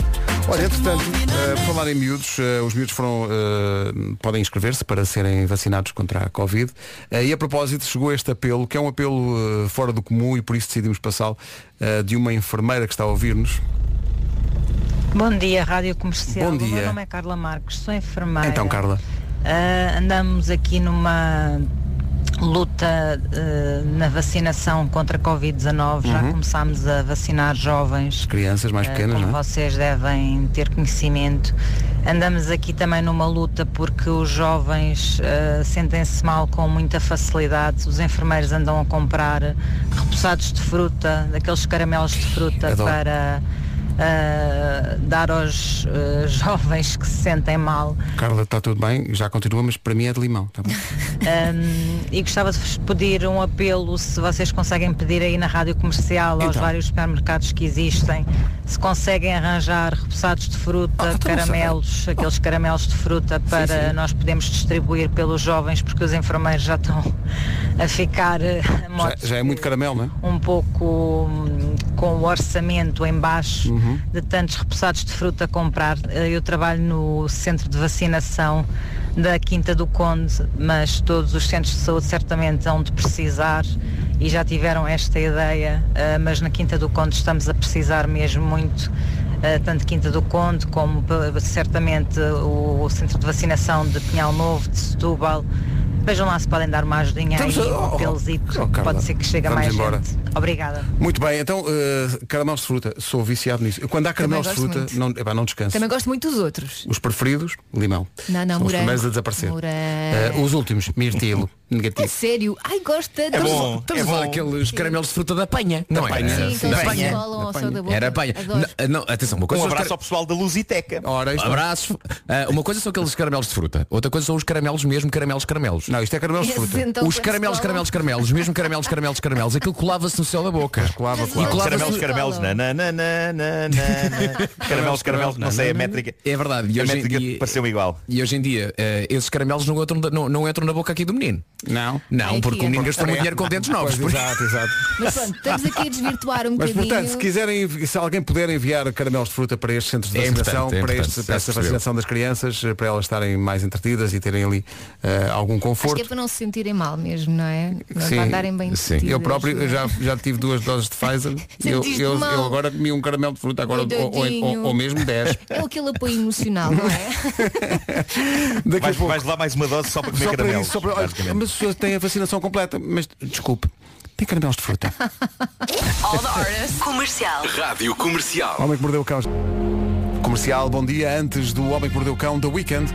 Olha, entretanto, eh, por falar em miúdos, eh, os miúdos foram, eh, podem inscrever-se para serem vacinados contra a Covid. E a propósito, chegou este apelo, que é um apelo fora do comum e por isso decidimos passá-lo, de uma enfermeira que está a ouvir-nos. Bom dia, Rádio Comercial. Bom O dia. meu nome é Carla Marques, sou enfermeira. Então, Carla. Ah, andamos aqui numa luta ah, na vacinação contra a Covid-19. Já Uhum. começámos a vacinar jovens. Crianças mais Ah, pequenas, como não é? vocês devem ter conhecimento. Andamos aqui também numa luta porque os jovens ah, sentem-se mal com muita facilidade. Os enfermeiros andam a comprar repousados de fruta, daqueles caramelos de fruta Adoro. para ah, dar aos ah, jovens que se sentem mal. Carla, está tudo bem, já continua, mas para mim é de limão. Tá? Um, e gostava de vos pedir um apelo, se vocês conseguem pedir aí na rádio comercial aos Então. vários supermercados que existem, se conseguem arranjar repousados de fruta, não caramelos, aqueles caramelos de fruta para sim. nós podermos distribuir pelos jovens, porque os enfermeiros já estão a ficar Já, mortos já é muito caramelo, não é? um pouco hum, com o orçamento em baixo Uhum. de tantos repousados de fruta a comprar. Eh, Eu trabalho no centro de vacinação da Quinta do Conde, mas todos os centros de saúde certamente hão de precisar e já tiveram esta ideia, eh, mas na Quinta do Conde estamos a precisar mesmo muito, eh, tanto Quinta do Conde como certamente o centro de vacinação de Pinhal Novo, de Setúbal. Vejam lá se podem dar uma ajudinha aí, Estamos a- um oh, oh, Carla, Pode ser que chegue a vamos mais embora. gente. Obrigada. Muito bem, então, uh, caramelos de fruta, sou viciado nisso. Quando há caramelos de fruta, muito. não, epá, não descanso. Também gosto muito dos outros. Os preferidos, limão. Não, não, São os morango. primeiros a desaparecer. Morango. Uh, os últimos, mirtilo, É negativo. sério? Ai, gosto tanto. É bom. Estamos É a falar bom. daqueles caramelos de fruta da panha. Não Da é? panha. Sim, Sim, aqueles da panha. Da céu da boca. Era a panha. Não, não, atenção, uma coisa Um abraço car- ao pessoal da Lusiteca. Ora, isto Abraço. Ah, uma coisa são aqueles caramelos de fruta, outra coisa são os caramelos mesmo, caramelos, caramelos. Não, isto é caramelos de fruta. então os caramelos, caramelos, caramelos, mesmo caramelos, caramelos, caramelos, aquilo colava-se no céu da boca. Colava, E colava. Caramelos, caramelos, na, na, na, na, na. Caramelos, caramelos, não sei a métrica. É verdade. E A hoje, em métrica dia, pareceu igual. e hoje em dia, eh, esses caramelos não entram, não, não entram na boca aqui do menino. Não. Não, Ai, porque que o menino é. gastou muito dinheiro com dentes novos. Pois, exato, exato. Mas pronto, estamos aqui a desvirtuar um Mas bocadinho. portanto, se quiserem, se alguém puder enviar caramelos de fruta para estes centros de É vacinação, é para, este, para esta vacinação das crianças, eh, para elas estarem mais entretidas e terem ali eh, algum Acho que conforto. é para não se sentirem mal mesmo, não é? Não Sim, para andarem bem sim. Eu próprio é? já, já tive duas doses de Pfizer. eu, eu, eu agora comi um caramelo de fruta, agora, ou, ou, ou- ou mesmo 10. É aquele apoio emocional, não é? Daqui a Vais, pouco. vais lá mais uma dose só para comer Só as pessoas têm a vacinação completa. Mas desculpe, tem caramelos de fruta. Comercial. Rádio Comercial. Homem que mordeu o cão. Comercial, bom dia. Antes do Homem que mordeu o cão, The Weekend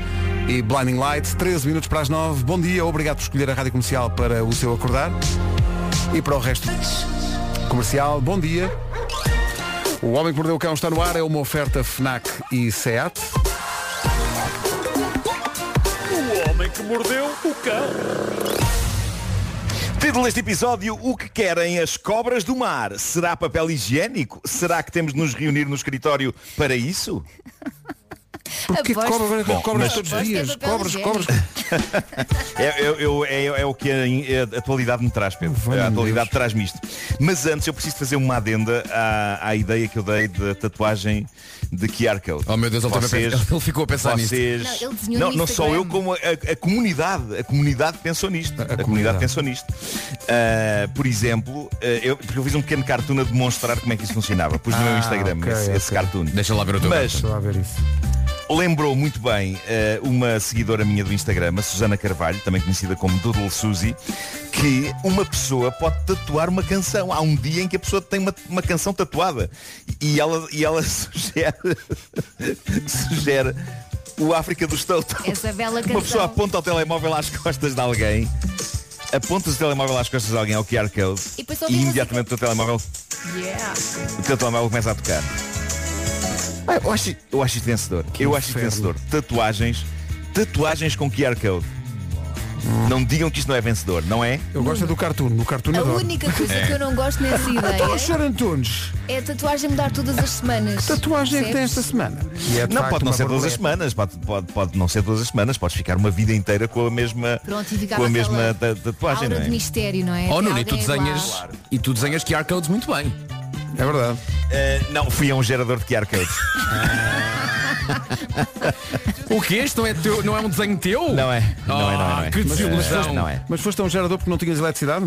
e Blinding Lights, 13 minutos para as 9. Bom dia, obrigado por escolher a rádio comercial para o seu acordar. E para o resto. Comercial, bom dia. O Homem que mordeu o cão está no ar, é uma oferta FNAC e SEAT. Que mordeu o cão. Título deste episódio, o que querem as cobras do mar? Será papel higiênico? Será que temos de nos reunir no escritório para isso? Porquê Aposto- cobra Bom, cobras mas- todos os é dias? Cobras, cobras. É, eu- eu- é- é o que a, a atualidade me traz, Pedro. Valha-me a atualidade traz-me isto. Mas antes eu preciso fazer uma adenda à, à ideia que eu dei da tatuagem de QR Code. Oh meu Deus, Vocês- ele ficou a pensar nisto. vocês... Não, ele desenhou não, no não só eu, como a, a comunidade. A comunidade pensou nisto. A, comunidade. comunidade. pensou nisto. Ah, por exemplo, ah, eu, porque eu fiz um pequeno cartoon a demonstrar como é que isso funcionava. Pus no meu Ah, Instagram ok, esse, esse ok. cartoon. Deixa lá ver o teu Mas Deixa lá ver isso. Lembrou muito bem eh, uma seguidora minha do Instagram, a Susana Carvalho, também conhecida como Doodle Suzy, que uma pessoa pode tatuar uma canção. Há um dia em que a pessoa tem uma, uma canção tatuada e ela, e ela sugere, sugere o África do Toto. Essa bela Uma pessoa canção. aponta o telemóvel às costas de alguém, aponta o telemóvel às costas de alguém ao QR Code E e ouve a imediatamente o teu telemóvel Yeah. o teu telemóvel começa a tocar. Ah, Eu acho, eu acho isto vencedor. eu acho isto vencedor. Tatuagens. Tatuagens com QR Code. Não me digam que isto não é vencedor, não é? Eu gosto é do cartoon. No cartoon A adoro. única coisa que eu não gosto nessa Então, ideia Sharon Antunes, é a tatuagem mudar todas as semanas. tatuagem é que tem esta semana. E é, de não facto, pode não uma ser todas as borboleta. semanas, pode, pode, pode não ser todas as semanas, podes ficar uma vida inteira com a mesma, Pronto, e ficava com a mesma aquela tatuagem, Aura não de é? mistério, não é? Oh Nuno, e tu é desenhas e tu desenhas QR codes muito bem. É verdade. Eh, não, fui a um gerador de QR Codes. O que este não é teu, não é um desenho teu? Não é, não é, não é, não é. Ah, Que Mas, desilusão. eh, não é. Mas foste a um gerador porque não tinhas eletricidade?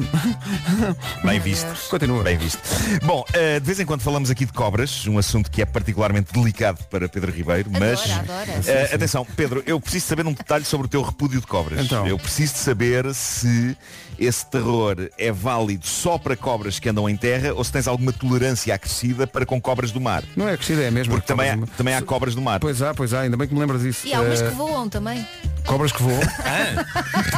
Bem visto. Continua. Bem visto. Bom, eh, de vez em quando falamos aqui de cobras, um assunto que é particularmente delicado para Pedro Ribeiro, mas adora. eh, atenção, Pedro, eu preciso saber um detalhe sobre o teu repúdio de cobras. Então. Eu preciso de saber se esse terror é válido só para cobras que andam em terra ou se tens alguma tolerância acrescida para com cobras do mar. Não é acrescida, é mesmo. Porque também há, Cobras- também há cobras do mar. Pois há, pois há, ainda bem que me lembras disso. E há umas Eh, que voam também. Cobras que voam.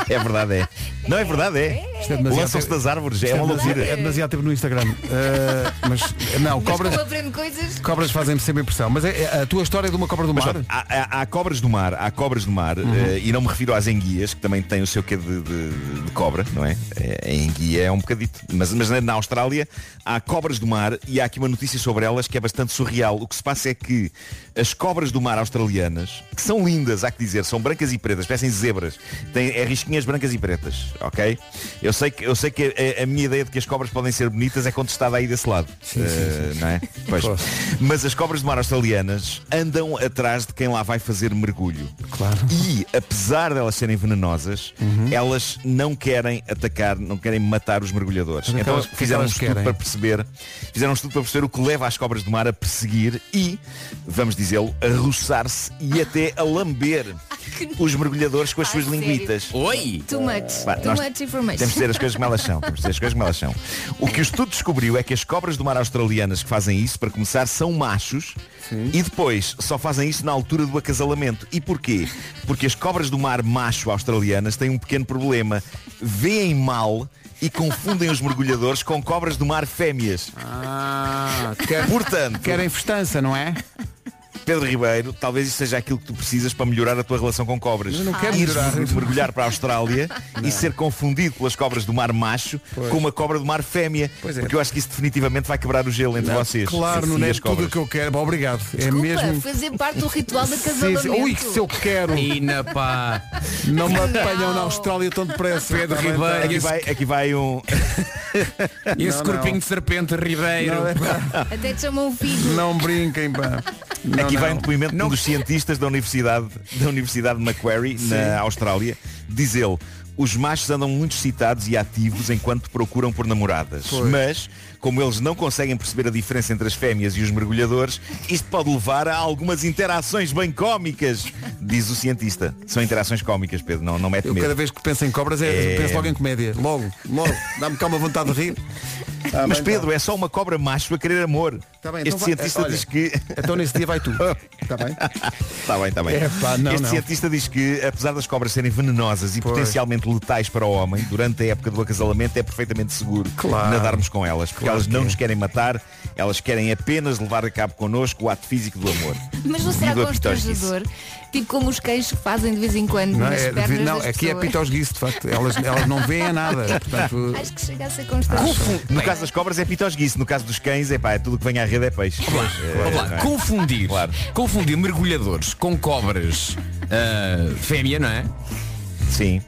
É verdade, é. Não é verdade, é. Isto é demasiado Lançam-se das árvores, é isto uma loucura. É demasiado tempo no Instagram. Eh, mas não, Mas cobras, cobras fazem-me sempre impressão. Mas é, é a tua história de uma cobra do Mas, mar? pronto, há, há- há cobras do mar, há cobras do mar, eh, e não me refiro às enguias, que também têm o seu quê de, de- de cobra, não é? É, A enguia é um bocadito. Mas, mas na- na Austrália há cobras do mar e há aqui uma notícia sobre elas que é bastante surreal. O que se passa é que as cobras do mar australianas, que são lindas, há que dizer, são brancas e pretas, parecem zebras, têm é risquinhas brancas e pretas, ok? Eu sei que, eu sei que a, a minha ideia de que as cobras podem ser bonitas é contestada aí desse lado. Eh, Não é? Pois. Claro. Mas as cobras do mar australianas andam atrás de quem lá vai fazer mergulho. Claro. E, apesar de elas serem venenosas, Uhum. elas não querem atacar, não querem matar os mergulhadores. Mas então que é fizeram um elas estudo querem? para perceber, fizeram um estudo para perceber o que leva as cobras do mar a perseguir e, vamos dizê-lo, a roçar-se e até a lamber os mergulhadores com as Ah, suas sério? linguitas. Oi! Too much. Pá, Too nós much information. Temos de dizer as coisas como elas são. Temos de dizer as coisas como elas são. O que o estudo descobriu é que as cobras do mar australianas que fazem isso, para começar, são machos e depois só fazem isso na altura do acasalamento. E porquê? Porque as cobras do mar macho australianas têm um pequeno problema. Veem mal e confundem os mergulhadores com cobras do mar fêmeas. Ah, quer- Portanto, querem festança, não é? Pedro Ribeiro, talvez isso seja aquilo que tu precisas para melhorar a tua relação com cobras. Eu não quero melhorar. mergulhar para a Austrália e ser confundido pelas cobras do mar macho com uma cobra do mar fêmea. Pois é. Porque eu acho que isso definitivamente vai quebrar o gelo entre vocês. Claro, não é tudo o que eu quero. Bom, obrigado. É Desculpa, mesmo. fazer parte do ritual de Sim, casamento. sim. Ui, que se eu quero. Ina pá. Não me Não. apanham na Austrália tão depressa. Pedro Ribeiro. Aqui vai, aqui vai um. Esse Não, corpinho não. de serpente Ribeiro. Não, é- Até te chamam um filho. Não brinquem, pá. Não, aqui vai um depoimento de um dos cientistas da Universidade, da Universidade de Macquarie, na Austrália. Diz ele, os machos andam muito excitados e ativos enquanto procuram por namoradas. Pois. Mas, como eles não conseguem perceber a diferença entre as fêmeas e os mergulhadores, isto pode levar a algumas interações bem cómicas, diz o cientista. São interações cómicas, Pedro, não, não mete Eu medo. cada vez que penso em cobras é, É. penso logo em comédia. Logo, logo. Dá-me cá uma vontade de rir. Ah, Mas bem, Pedro, é só uma cobra macho a querer amor. Tá bem, este então vai- cientista olha, diz que. Então nesse dia vai tu. Está bem? Está bem, está bem. É, pá, não, este não. cientista diz que, apesar das cobras serem venenosas e Pois. potencialmente letais para o homem, durante a época do acasalamento é perfeitamente seguro Claro. nadarmos com elas, porque elas que não é. nos querem matar, elas querem apenas levar a cabo connosco o ato físico do amor. Mas não será constrangedor? Tipo como os cães fazem de vez em quando Não, nas é, pernas não, das aqui é pessoas. pitosguice, de facto. Elas, elas não veem nada. Portanto, Acho que chega a ser constrangedor. No caso das cobras é pitosguice, no caso dos cães é pá, é tudo que vem à rede é peixe. Lá, É, lá. é? Confundir, confundir mergulhadores com cobras ah, fêmea, não é? Sim.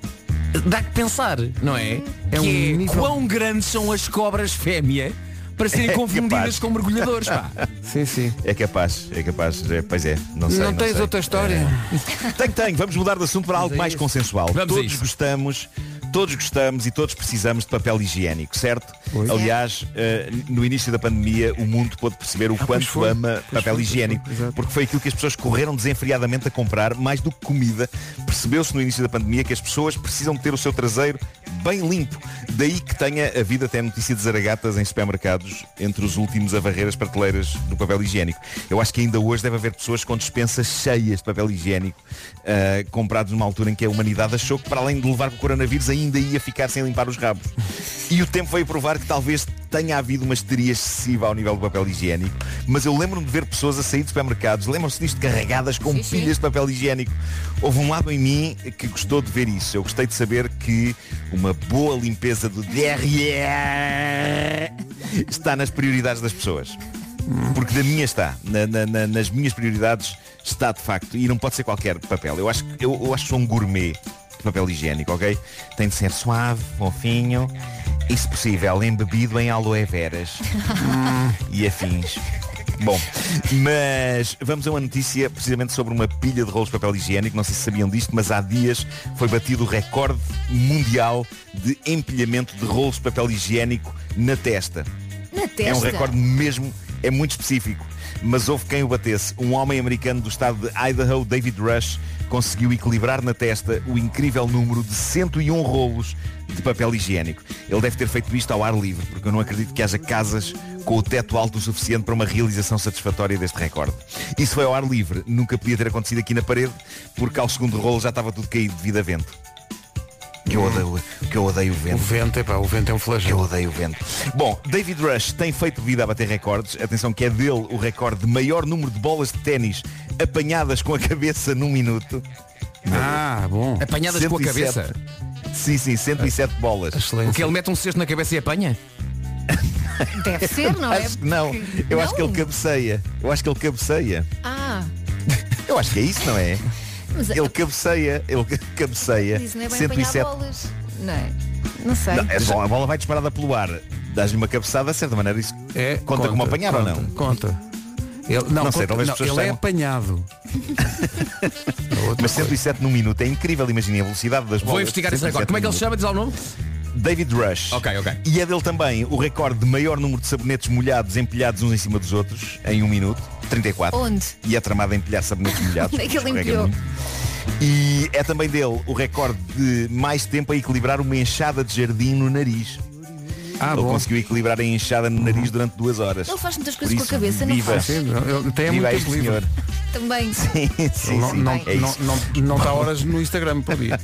Dá que pensar, não é? É que um é nível- quão grandes são as cobras fêmea para serem É confundidas capaz. com mergulhadores, pá. Sim, sim. É capaz, é capaz, é, pois é, não sei. Não tens sei. outra história? É. Tenho, tenho, vamos mudar de assunto para algo mais consensual. Vamos todos gostamos, todos gostamos e todos precisamos de papel higiênico, certo? Aliás, eh, no início da pandemia o mundo pôde perceber o pois quanto foi. ama Pois papel foi, pois higiênico, foi, porque foi aquilo que as pessoas correram desenfreadamente a comprar, mais do que comida. Percebeu-se no início da pandemia que as pessoas precisam ter o seu traseiro bem limpo. Daí que tenha havido até notícia de zaragatas em supermercados entre os últimos a varrer as prateleiras do papel higiênico. Eu acho que ainda hoje deve haver pessoas com dispensas cheias de papel higiênico ah, comprados numa altura em que a humanidade achou que para além de levar com o coronavírus ainda ia ficar sem limpar os rabos. E o tempo veio provar que talvez tenha havido uma histeria excessiva ao nível do papel higiênico, mas eu lembro-me de ver pessoas a sair de supermercados, lembram-se disto carregadas com pilhas de papel higiênico. Houve um lado em mim que gostou de ver isso. Eu gostei de saber que uma boa limpeza do derrière está nas prioridades das pessoas. Porque da minha está, na- na- na- nas minhas prioridades está de facto, e não pode ser qualquer papel. Eu acho, que- eu, eu acho que sou um gourmet papel higiênico, ok? Tem de ser suave, fofinho e se possível embebido em aloe veras e afins. Bom, mas vamos a uma notícia precisamente sobre uma pilha de rolos de papel higiênico. Não sei se sabiam disto, mas há dias foi batido o recorde mundial de empilhamento de rolos de papel higiênico na testa. Na testa. É um recorde mesmo, é muito específico. Mas houve quem o batesse. Um homem americano do estado de Idaho, David Rush, conseguiu equilibrar na testa o incrível número de 101 rolos de papel higiênico. Ele deve ter feito isto ao ar livre, porque eu não acredito que haja casas com o teto alto o suficiente para uma realização satisfatória deste recorde. Isso foi ao ar livre, nunca podia ter acontecido aqui na parede, porque ao segundo rolo já estava tudo caído devido a vento. Que eu odeio, que eu odeio o vento. O vento, epá, o vento é um Eu flagelo. odeio o vento. Bom, David Rush tem feito vida a bater recordes. Atenção que é dele o recorde de maior número de bolas de ténis apanhadas com a cabeça num minuto. Ah, bom. Apanhadas com a 107. cabeça. Sim, sim, 107 bolas. O que ele mete um cesto na cabeça e apanha? Deve ser, não é? Acho que não. Eu acho que ele cabeceia. Eu acho que ele cabeceia. Ah, Eu acho que é isso, não é? Mas Ele cabeceia, ele cabeceia. isso não é bem apanhar 107. bolas. Não é? Não sei. Não, é só, a bola vai disparada pelo ar. Dás-lhe uma cabeçada, de certa maneira isso É, conta, como apanhar ou conta, não? Conta. Ele, não, Não sei, conta- talvez não, ele é apanhado. Mas 107 num minuto é incrível, imaginem a velocidade das bolas. Vou investigar 107 recorde. Como é que ele se chama? Diz lá o nome? David Rush. Ok, ok. E é dele também o recorde de maior número de sabonetes molhados empilhados uns em cima dos outros em um minuto. 34. Onde? E é tramado a empilhar sabonetes molhados. Onde é que ele. E é também dele o recorde de mais tempo a equilibrar uma enxada de jardim no nariz. Ah, Ele bom. conseguiu equilibrar a enxada no nariz durante duas horas. Ele faz muitas Por coisas com a isso, cabeça, não viva. faz? Sim, ele tem Viva muito este tempo livre. senhor. Também. Sim, sim, Não, sim. não, É não, não, não está horas no Instagram por dia.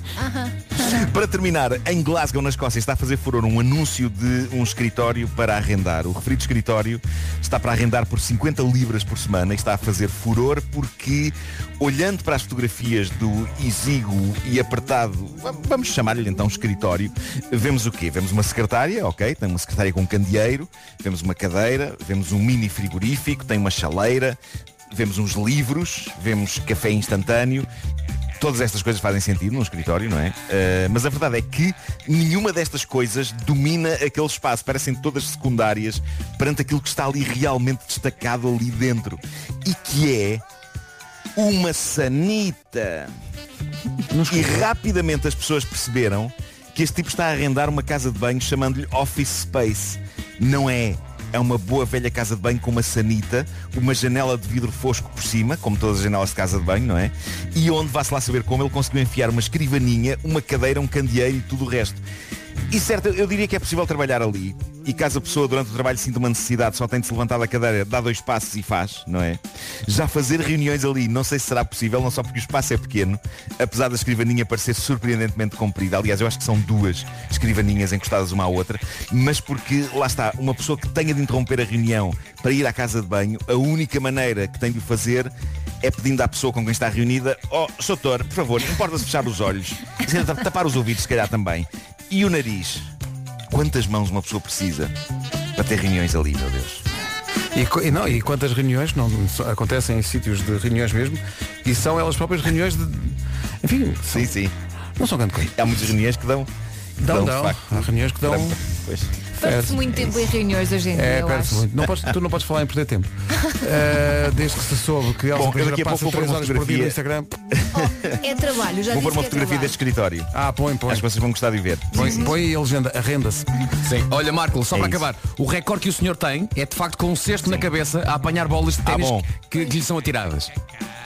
Para terminar, em Glasgow, na Escócia, está a fazer furor um anúncio de um escritório para arrendar. O referido escritório está para arrendar por 50 libras por semana e está a fazer furor porque, olhando para as fotografias do exíguo e apertado, va- vamos chamar-lhe então escritório, vemos o quê? Vemos uma secretária, ok, tem uma secretária com um candeeiro, vemos uma cadeira, vemos um mini frigorífico, tem uma chaleira, vemos uns livros, vemos café instantâneo, Todas estas coisas fazem sentido num escritório, não é? Uh, mas a verdade é que nenhuma destas coisas domina aquele espaço. Parecem todas secundárias perante aquilo que está ali realmente destacado ali dentro. E que é uma sanita. E rapidamente as pessoas perceberam que este tipo está a arrendar uma casa de banho chamando-lhe Office Space. Não é. É uma boa velha casa de banho com uma sanita, uma janela de vidro fosco por cima, como todas as janelas de casa de banho, não é? E onde, vá-se lá saber como, ele conseguiu enfiar uma escrivaninha, uma cadeira, um candeeiro e tudo o resto. E certo, eu diria que é possível trabalhar ali. E caso a pessoa durante o trabalho sinta uma necessidade, só tem de se levantar da cadeira, dá dois passos e faz, não é? Já fazer reuniões ali, não sei se será possível, não só porque o espaço é pequeno, apesar da escrivaninha parecer surpreendentemente comprida. Aliás, eu acho que são duas escrivaninhas encostadas uma à outra, mas porque, lá está, uma pessoa que tenha de interromper a reunião para ir à casa de banho, a única maneira que tem de o fazer é pedindo à pessoa com quem está reunida, oh, doutor, por favor, importa-se fechar os olhos, tapar os ouvidos, se calhar também. E o nariz? Quantas mãos uma pessoa precisa para ter reuniões ali, meu Deus? E, não, e quantas reuniões não acontecem em sítios de reuniões mesmo e são elas próprias reuniões de. Enfim, sim, sim. Não são grande coisa. Há muitas reuniões que dão. Dão, dão. facto, Há reuniões que dão. Pois. Perde-se muito tempo em reuniões hoje em dia, É, eu perde-se acho. muito. Não podes, tu não podes falar em perder tempo. Eh, desde que se soube que Elsa Bom, eu Pereira daqui a passa pouco vou 3 pôr uma horas por dia no. Instagram. É trabalho, já Vou pôr uma é fotografia trabalho. deste escritório. Ah, põe, põe. Acho que vocês vão gostar de ver. Põe, Sim, sim. põe a legenda, arrenda-se. Sim. Olha, Marco, só É para isso. acabar. O recorde que o senhor tem é de facto com um cesto na cabeça a apanhar bolas de Ah, ténis bom. que, que lhe são atiradas.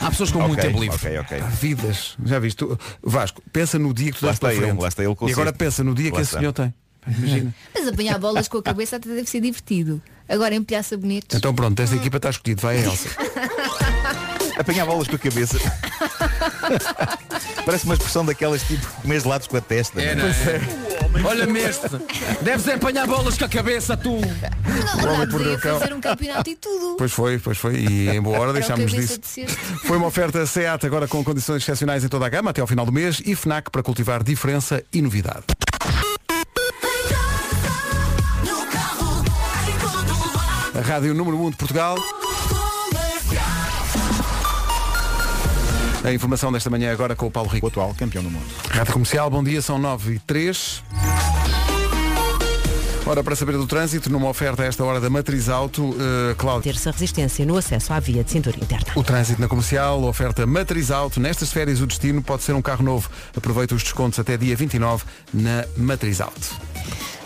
Há pessoas com muito Ok, tempo livre. ok, ok. Há vidas. Já viste? Vasco, pensa no dia que tu Lá dás para ele, frente. lá está ele com e agora pensa no dia que esse senhor tem. Imagina. Mas apanhar bolas com a cabeça até deve ser divertido. Agora empilhar sabonetes. Então pronto, esta equipa está escolhida. Vai a Elsa. Apanhar bolas com a cabeça. Parece uma expressão daquelas tipo comer gelados com a testa. É, não não é? é? Olha-me este. Deves apanhar bolas com a cabeça, tu. Não, homem perdeu o cão. fazer um campeonato e tudo. Pois foi, pois foi. E em boa hora deixámos disso. de. Foi uma oferta SEAT agora com condições excepcionais em toda a gama até ao final do mês e FNAC para cultivar diferença e novidade. A Rádio Número 1 de Portugal. A informação desta manhã agora com o Paulo Rico. O atual campeão do mundo. Rádio Comercial, bom dia, são 9 e 3. Ora, para saber do trânsito, numa oferta a esta hora da Matriz Auto, eh, Cláudio. Ter-se a resistência no acesso à via de cintura interna. O trânsito na comercial, oferta Matriz Auto. Nestas férias o destino pode ser um carro novo. Aproveita os descontos até dia 29 na Matriz Auto.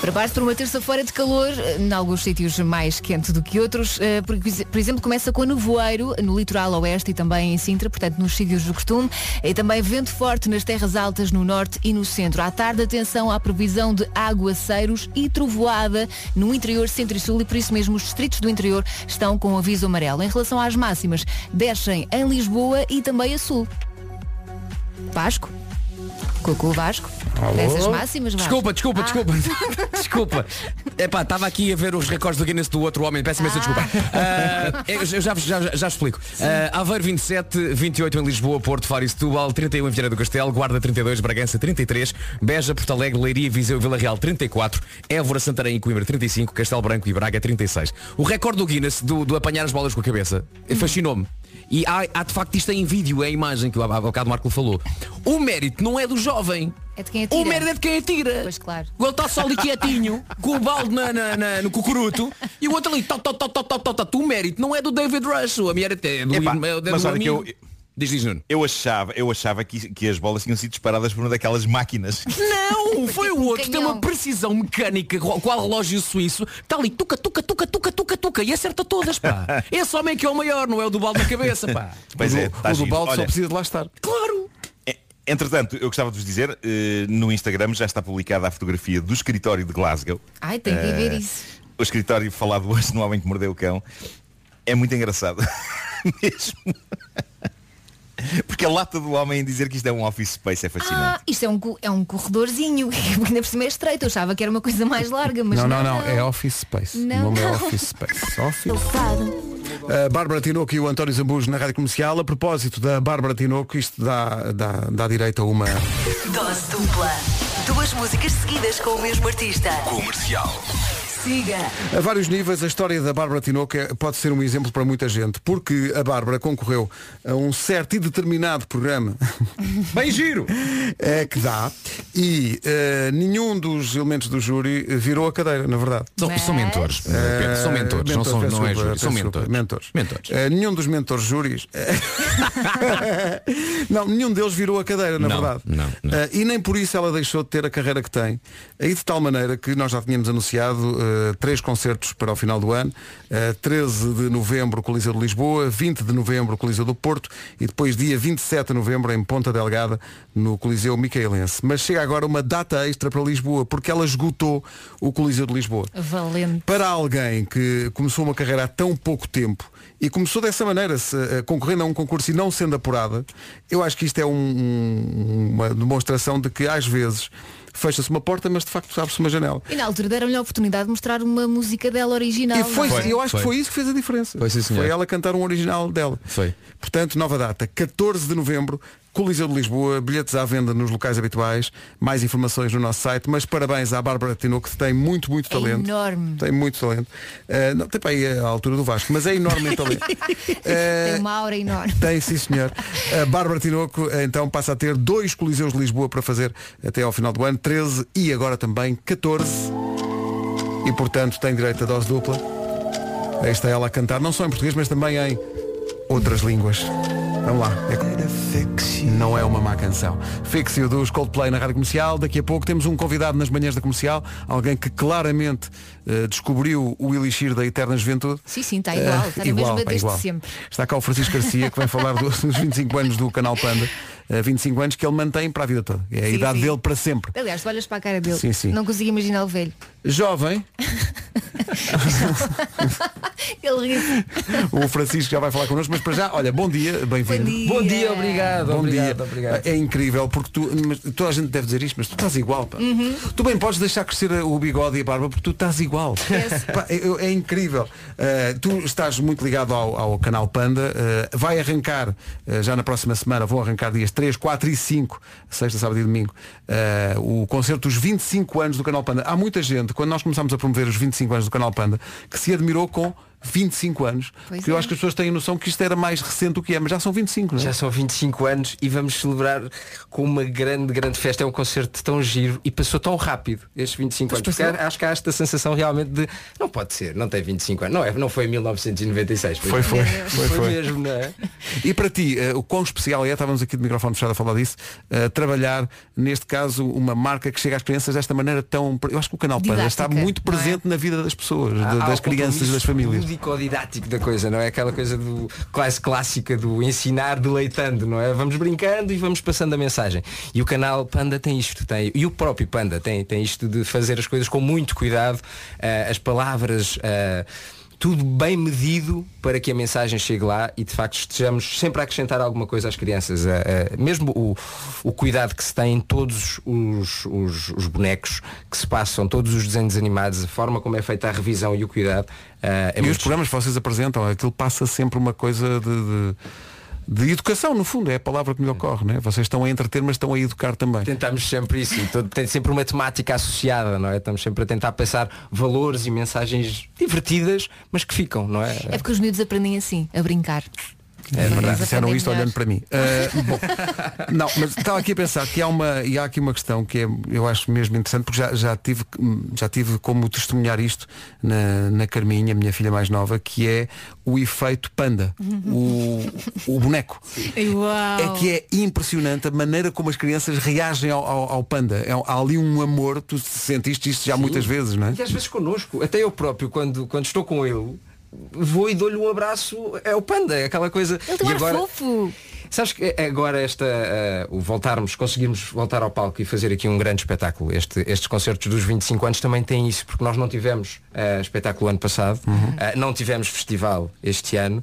Prepare-se para uma terça-feira de calor, eh, em alguns sítios mais quente do que outros. eh, Por exemplo, começa com nevoeiro no litoral oeste e também em Sintra, portanto nos sítios do costume. E também vento forte nas terras altas no norte e no centro. À tarde, atenção à previsão de aguaceiros e trovoada no interior, centro e sul. E por isso mesmo os distritos do interior estão com aviso amarelo. Em relação às máximas, descem em Lisboa e também a sul. Vasco? Cocô Vasco? Dessas máximas, Vasco? Desculpa, desculpa, Ah. desculpa. desculpa. Epá, estava aqui a ver os recordes do Guinness do outro homem. Peço imensa desculpa. Ah, eu já, já, já, explico. Ah, Aveiro 27, 28 em Lisboa, Porto, Faro e Setúbal, 31 em Viana do Castelo, Guarda 32, Bragança 33, Beja, Porto Alegre, Leiria, Viseu e Vila Real 34, Évora, Santarém e Coimbra 35, Castelo Branco e Braga 36. O recorde do Guinness do, do apanhar as bolas com a cabeça fascinou-me. E há, há de facto isto em vídeo, é a imagem que o há bocado Marco falou. O mérito não é do jovem. É de quem atira. O mérito é de quem atira. Pois claro. O outro está só ali quietinho, com o balde na, na- na- no cucuruto, e o outro ali, tó, tó, tó, tó, tó, tó, tó. o mérito não é do David Rush, o mérito é do, Epá, irmão- é do mas olha que eu- Diz, diz, Nuno. Eu achava, eu achava que, que as bolas tinham sido disparadas por uma daquelas máquinas. Não, foi o outro, tem uma precisão mecânica, qual, qual relógio suíço, está ali, tuca, tuca, tuca, tuca, tuca, tuca, e acerta todas, pá. Esse homem que é o maior, não é o do balde na cabeça, pá. Pois o é, do, tá o do balde só Olha, precisa de lá estar. Claro. é- Entretanto, eu gostava de vos dizer, eh, no Instagram já está publicada a fotografia do escritório de Glasgow. Ai, tem que ver Eh, isso. O escritório falado hoje no Homem que Mordeu o Cão. É muito engraçado. Mesmo. Porque a lata do homem em dizer que isto é um office space é fascinante. Ah, isto é um, é um corredorzinho, porque ainda por cima é estreito. Eu achava que era uma coisa mais larga, mas não, não, não, não, é Office Space. Não, o nome é. Office Space. Office. A Bárbara Tinoco e o António Zambujo na Rádio Comercial. A propósito da Bárbara Tinoco, isto dá, dá, dá direito a uma. Dose dupla. Duas músicas seguidas com o mesmo artista. Comercial. Siga. A vários níveis, a história da Bárbara Tinoco pode ser um exemplo para muita gente, porque a Bárbara concorreu a um certo e determinado programa. Bem giro. É que dá. E eh, nenhum dos elementos do júri virou a cadeira, na verdade. São, são mentores, eh, Pedro, são mentores, não, são, não é júri, são desculpa, mentores. mentores. Eh, nenhum dos mentores júris. não, nenhum deles virou a cadeira, na Não, verdade. não, não. Eh, e nem por isso ela deixou de ter a carreira que tem. Aí de tal maneira que nós já tínhamos anunciado, eh, três concertos para o final do ano. Eh, 13 de novembro, Coliseu de Lisboa, 20 de novembro, Coliseu do Porto e depois dia 27 de novembro em Ponta Delgada, no Coliseu Micaelense. Mas chega agora uma data extra para Lisboa, porque ela esgotou o Coliseu de Lisboa. Valente. Para alguém que começou uma carreira há tão pouco tempo e começou dessa maneira, se, eh, concorrendo a um concurso e não sendo apurada, eu acho que isto é um- um- uma demonstração de que às vezes fecha-se uma porta, mas de facto abre-se uma janela. E na altura deram-lhe a oportunidade de mostrar uma música dela original. E foi, é? eu acho que foi isso que fez a diferença. Foi, sim. Foi ela cantar um original dela. Foi. Portanto, nova data, 14 de novembro, Coliseu de Lisboa, bilhetes à venda nos locais habituais, mais informações no nosso site, mas parabéns à Bárbara Tinoco, que tem muito, muito É talento. enorme. Tem muito talento. Uh, não, tem para aí a altura do Vasco, mas é enorme em talento. Tem uma aura enorme. Tem, sim senhor. A Bárbara Tinoco então passa a ter dois Coliseus de Lisboa para fazer até ao final do ano, 13 e agora também 14. E portanto tem direito a dose dupla. Aí está ela a cantar, não só em português, mas também em outras línguas. Vamos lá. É... Não é uma má canção. Fixio dos Coldplay na Rádio Comercial. Daqui a pouco temos um convidado nas manhãs da comercial, alguém que claramente eh, descobriu o elixir da eterna juventude. Sim, sim, está igual. Eh, Está na mesma pá, desde igual. sempre. Está cá o Francisco Garcia que vem falar do- dos 25 anos do canal Panda. Eh, 25 anos que ele mantém para a vida toda. É a Sim, idade sim. dele para sempre. Aliás, tu olhas para a cara dele. Sim, sim. Não consigo imaginar o velho. Jovem, Ele ri. o Francisco já vai falar connosco, mas para já, olha, bom dia, bem-vindo. Bom dia. Bom dia, obrigado. Bom obrigado, dia. obrigado. É incrível porque tu, mas toda a gente deve dizer isto, mas tu estás igual, pá. Uhum. Tu bem podes deixar crescer o bigode e a barba porque tu estás igual. Pá, é, é incrível. Uh, tu estás muito ligado ao, ao canal Panda. Uh, vai arrancar uh, já na próxima semana, vão arrancar dias 3, 4 e 5, sexta, sábado e domingo, uh, o concerto dos 25 anos do canal Panda. Há muita gente, quando nós começámos a promover os 25 anos do canal Panda, que se admirou com 25 anos. Pois porque eu é. acho que as pessoas têm noção que isto era mais recente do que é, mas já são 25, não é? Já são 25 anos e vamos celebrar com uma grande, grande festa. É um concerto tão giro e passou tão rápido estes 25 Pois anos. Porque acho que há esta sensação realmente de não pode ser, não tem 25 anos. Não, é, não foi em 1996. Foi, foi, foi, foi. mesmo, não é? E para ti, eh, o quão especial é, estávamos aqui de microfone fechado a falar disso, eh, trabalhar, neste caso, uma marca que chega às crianças desta maneira tão. Eu acho que o canal Panda Didática, está muito é? presente na vida das pessoas, há das crianças e das famílias. Lúdico-didático da coisa, não é? Aquela coisa do quase clássica do ensinar deleitando, não é? Vamos brincando e vamos passando a mensagem. E o canal Panda tem isto, tem, e o próprio Panda tem, tem isto de fazer as coisas com muito cuidado, eh, as palavras. eh, tudo bem medido para que a mensagem chegue lá e de facto estejamos sempre a acrescentar alguma coisa às crianças. Eh, eh, mesmo o, o cuidado que se tem em todos os, os- os bonecos que se passam, todos os desenhos animados, a forma como é feita a revisão e o cuidado. eh, é e os muito programas que vocês apresentam, aquilo passa sempre uma coisa de, de- de educação, no fundo, é a palavra que me ocorre, né? Vocês estão a entreter, mas estão a educar também. Tentamos sempre isso, tem sempre uma temática associada, não é? Estamos sempre a tentar passar valores e mensagens divertidas, mas que ficam, não é? É porque os miúdos aprendem assim, a brincar. É verdade, disseram isto olhando para mim. Ah, bom, não, mas estava aqui a pensar que há uma, e há aqui uma questão que é, eu acho mesmo interessante, porque já, já, tive, já tive como testemunhar isto na, na Carminha, minha filha mais nova, que é o efeito panda, o, o boneco. Uau. É que é impressionante a maneira como as crianças reagem ao, ao- ao panda. É- há ali um amor, tu sentiste isto já muitas vezes, não é? E às vezes connosco, até eu próprio, quando, quando estou com ele, vou e dou-lhe um abraço, é o panda, é aquela coisa. Ele tem e agora, fofo. Sabes que agora esta, o voltarmos, conseguirmos voltar ao palco e fazer aqui um grande espetáculo. Este- estes concertos dos 25 anos também têm isso, porque nós não tivemos eh, espetáculo ano passado, Uhum. eh, não tivemos festival este ano